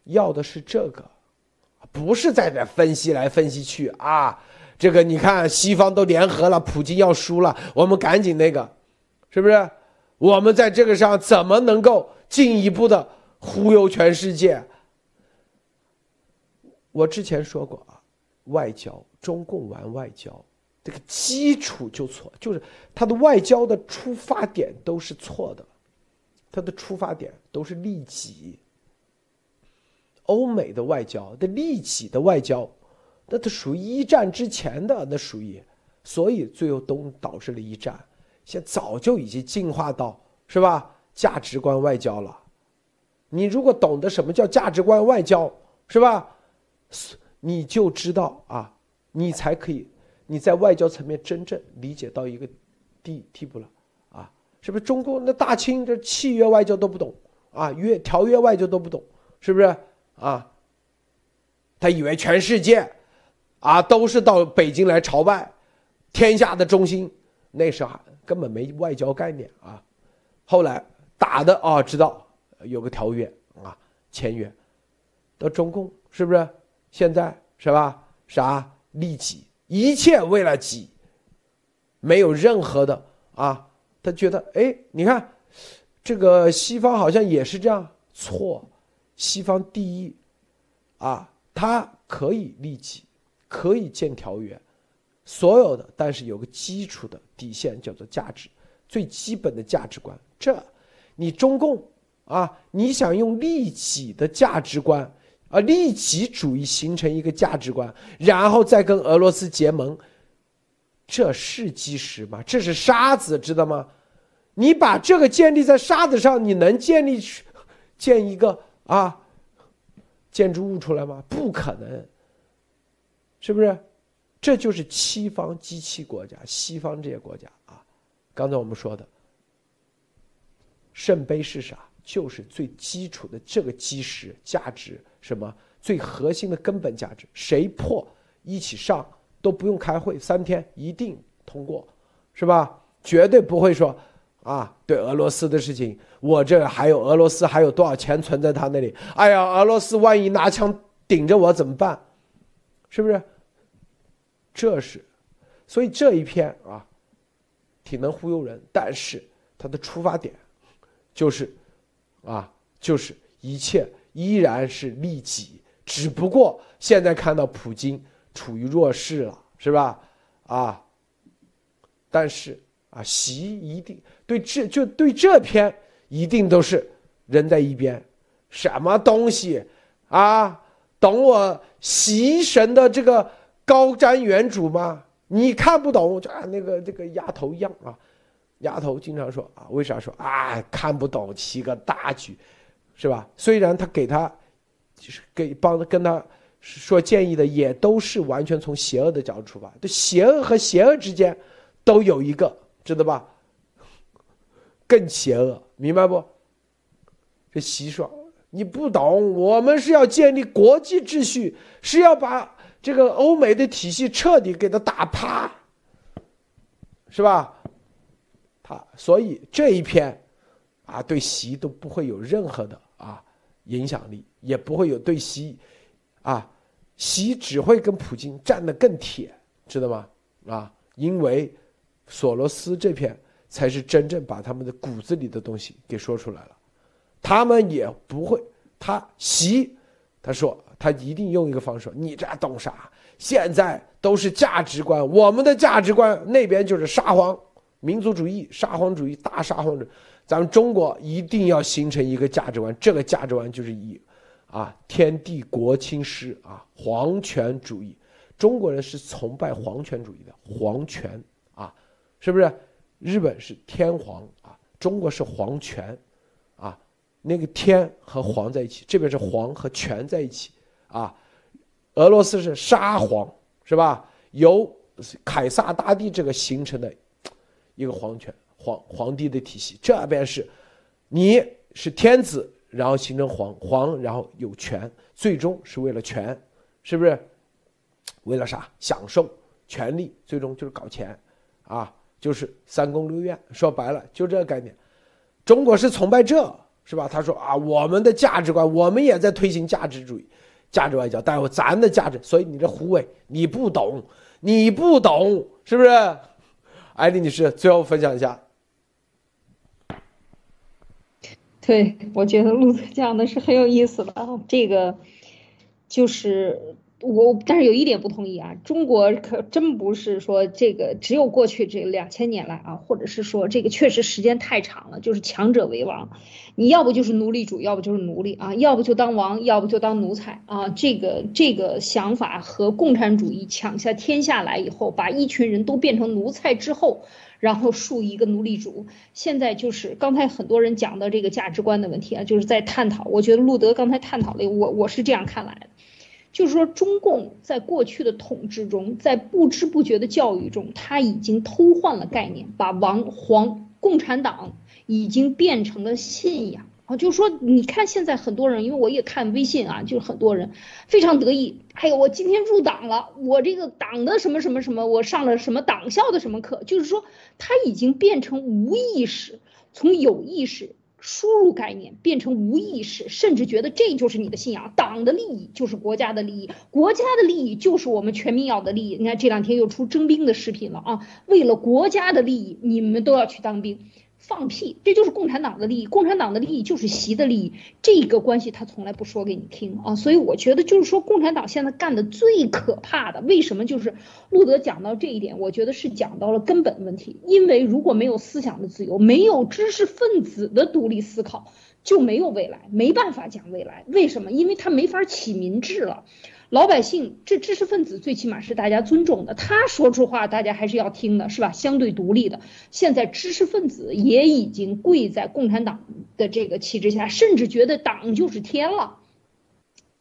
要的是这个，不是在这分析来分析去啊。这个你看，西方都联合了，普京要输了，我们赶紧那个，是不是？我们在这个上怎么能够进一步的忽悠全世界？我之前说过啊，外交，中共玩外交，这个基础就错，就是他的外交的出发点都是错的，他的出发点都是利己。欧美的外交的利己的外交。那它属于一战之前的，那属于，所以最后都导致了一战。现早就已经进化到是吧？价值观外交了。你如果懂得什么叫价值观外交，是吧？你就知道啊，你才可以你在外交层面真正理解到一个地地步了啊！是不是？中共那大清这契约外交都不懂啊，约条约外交都不懂，是不是啊？他以为全世界。啊，都是到北京来朝拜，天下的中心，那时候根本没外交概念啊。后来打的啊，知道有个条约啊，签约，到中共是不是？现在是吧？啥利己，一切为了己，没有任何的啊。他觉得，哎，你看，这个西方好像也是这样，错，西方第一，啊，他可以利己。可以建条约，所有的，但是有个基础的底线叫做价值，最基本的价值观。这，你中共啊，你想用利己的价值观啊，利己主义形成一个价值观，然后再跟俄罗斯结盟，这是基石吗？这是沙子，知道吗？你把这个建立在沙子上，你能建立建一个啊建筑物出来吗？不可能。是不是？这就是西方机器国家，西方这些国家啊。刚才我们说的圣杯是啥？就是最基础的这个基石价值，什么最核心的根本价值？谁破一起上都不用开会，三天一定通过，是吧？绝对不会说啊，对俄罗斯的事情，我这还有俄罗斯还有多少钱存在他那里？哎呀，俄罗斯万一拿枪顶着我怎么办？是不是？这是，所以这一篇啊，挺能忽悠人。但是它的出发点，就是，啊，就是一切依然是利己。只不过现在看到普京处于弱势了，是吧？啊，但是啊，习一定对这就对这篇一定都是扔在一边，什么东西啊？懂我习神的这个。高瞻远瞩吗？你看不懂就啊那个这个丫头一样啊，丫头经常说啊，为啥说啊看不懂七个大局，是吧？虽然他给他就是给帮跟他说建议的也都是完全从邪恶的角度出发，对邪恶和邪恶之间都有一个知道吧？更邪恶，明白不？这习说你不懂，我们是要建立国际秩序，是要把。这个欧美的体系彻底给他打趴，是吧？他所以这一篇，啊，对习都不会有任何的啊影响力，也不会有对习，啊，习只会跟普京站得更铁，知道吗？啊，因为索罗斯这篇才是真正把他们的骨子里的东西给说出来了，他们也不会，他习，他说。他一定用一个方式：“你这懂啥？现在都是价值观，我们的价值观那边就是沙皇民族主义、沙皇主义、大沙皇主。咱们中国一定要形成一个价值观，这个价值观就是以啊天地国亲师啊皇权主义。中国人是崇拜皇权主义的，皇权啊，是不是？日本是天皇啊，中国是皇权啊，那个天和皇在一起，这边是皇和权在一起。”啊，俄罗斯是沙皇，是吧？由凯撒大帝这个形成的一个皇权皇皇帝的体系。这边是，你是天子，然后形成皇皇，然后有权，最终是为了权，是不是？为了啥？享受权力最终就是搞钱，啊，就是三宫六院，说白了就这个概念。中国是崇拜这，是吧？他说啊，我们的价值观，我们也在推行价值主义、价值外交，但是咱的价值，所以你这胡伟你不懂，你不懂，是不是？艾丽女士，最后分享一下。对，我觉得路子讲的是很有意思的啊，这个就是我，但是有一点不同意啊，中国可真不是说这个只有过去这两千年来啊，或者是说这个确实时间太长了，就是强者为王，你要不就是奴隶主，要不就是奴隶啊，要不就当王，要不就当奴才啊，这个这个想法和共产主义抢下天下来以后，把一群人都变成奴才之后。然后树一个奴隶主，现在就是刚才很多人讲的这个价值观的问题啊，就是在探讨。我觉得路德刚才探讨了，我我是这样看来的，就是说中共在过去的统治中，在不知不觉的教育中，他已经偷换了概念，把王皇共产党已经变成了信仰啊。就是说，你看现在很多人，因为我也看微信啊，就是很多人非常得意。哎呦，我今天入党了，我这个党的什么什么什么，我上了什么党校的什么课。就是说，他已经变成无意识，从有意识输入概念变成无意识，甚至觉得这就是你的信仰。党的利益就是国家的利益，国家的利益就是我们全民要的利益。你看这两天又出征兵的视频了啊，为了国家的利益，你们都要去当兵。放屁，这就是共产党的利益，共产党的利益就是习的利益，这个关系他从来不说给你听啊，所以我觉得就是说共产党现在干的最可怕的，为什么就是路德讲到这一点，我觉得是讲到了根本问题，因为如果没有思想的自由，没有知识分子的独立思考，就没有未来，没办法讲未来，为什么？因为他没法起民智了。老百姓，这知识分子最起码是大家尊重的，他说出话大家还是要听的，是吧？相对独立的，现在知识分子也已经跪在共产党的这个旗帜下，甚至觉得党就是天了，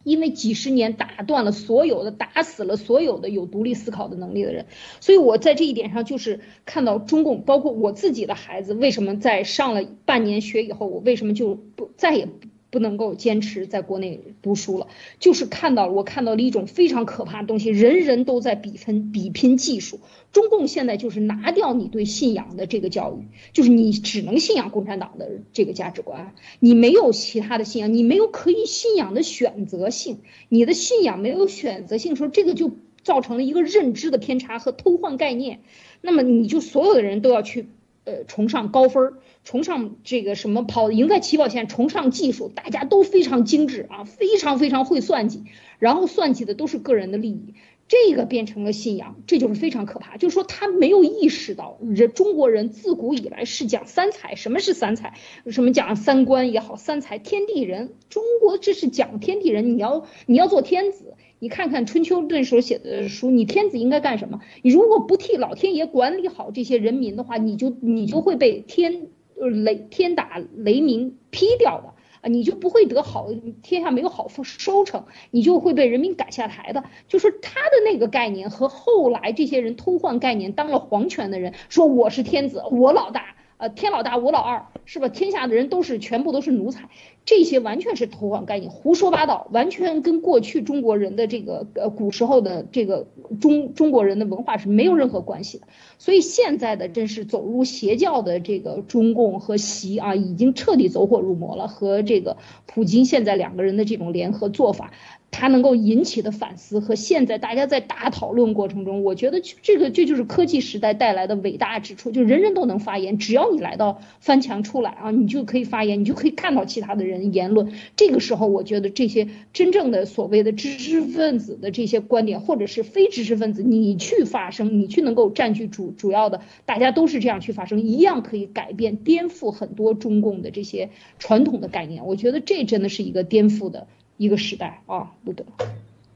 因为几十年打断了所有的，打死了所有的有独立思考的能力的人。所以我在这一点上就是看到中共，包括我自己的孩子，为什么在上了半年学以后，我为什么就不再也不。能够坚持在国内读书了，就是看到我看到了一种非常可怕的东西，人人都在比分比拼技术。中共现在就是拿掉你对信仰的这个教育，就是你只能信仰共产党的这个价值观，你没有其他的信仰，你没有可以信仰的选择性，你的信仰没有选择性，说这个就造成了一个认知的偏差和偷换概念，那么你就所有的人都要去。呃，崇尚高分儿，崇尚这个什么跑赢在起跑线，崇尚技术，大家都非常精致啊，非常非常会算计，然后算计的都是个人的利益，这个变成了信仰，这就是非常可怕。就是说他没有意识到，人中国人自古以来是讲三才，什么是三才？什么讲三观也好，三才天地人，中国这是讲天地人，你要你要做天子。你看看春秋那时候写的书，你天子应该干什么？你如果不替老天爷管理好这些人民的话，你就你就会被天就是雷天打雷鸣劈掉的啊！你就不会得好天下没有好收成，你就会被人民赶下台的。就是他的那个概念和后来这些人偷换概念，当了皇权的人说我是天子，我老大。呃，天老大我老二，是吧？天下的人都是全部都是奴才，这些完全是偷换概念，胡说八道，完全跟过去中国人的这个呃古时候的这个中中国人的文化是没有任何关系的。所以现在的真是走入邪教的这个中共和习啊，已经彻底走火入魔了。和这个普京现在两个人的这种联合做法。它能够引起的反思和现在大家在大讨论过程中，我觉得这个这就是科技时代带来的伟大之处，就人人都能发言，只要你来到翻墙出来啊，你就可以发言，你就可以看到其他的人言论。这个时候，我觉得这些真正的所谓的知识分子的这些观点，或者是非知识分子，你去发声，你去能够占据主主要的，大家都是这样去发声，一样可以改变颠覆很多中共的这些传统的概念。我觉得这真的是一个颠覆的。一个时代啊，不得。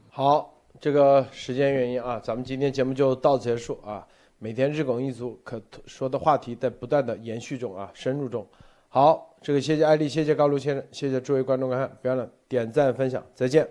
好，这个时间原因啊，咱们今天节目就到此结束啊。每天日拱一卒，可说的话题在不断的延续中啊，深入中。好，这个谢谢艾丽，谢谢高卢先生，谢谢诸位观众观看，别忘了点赞分享，再见。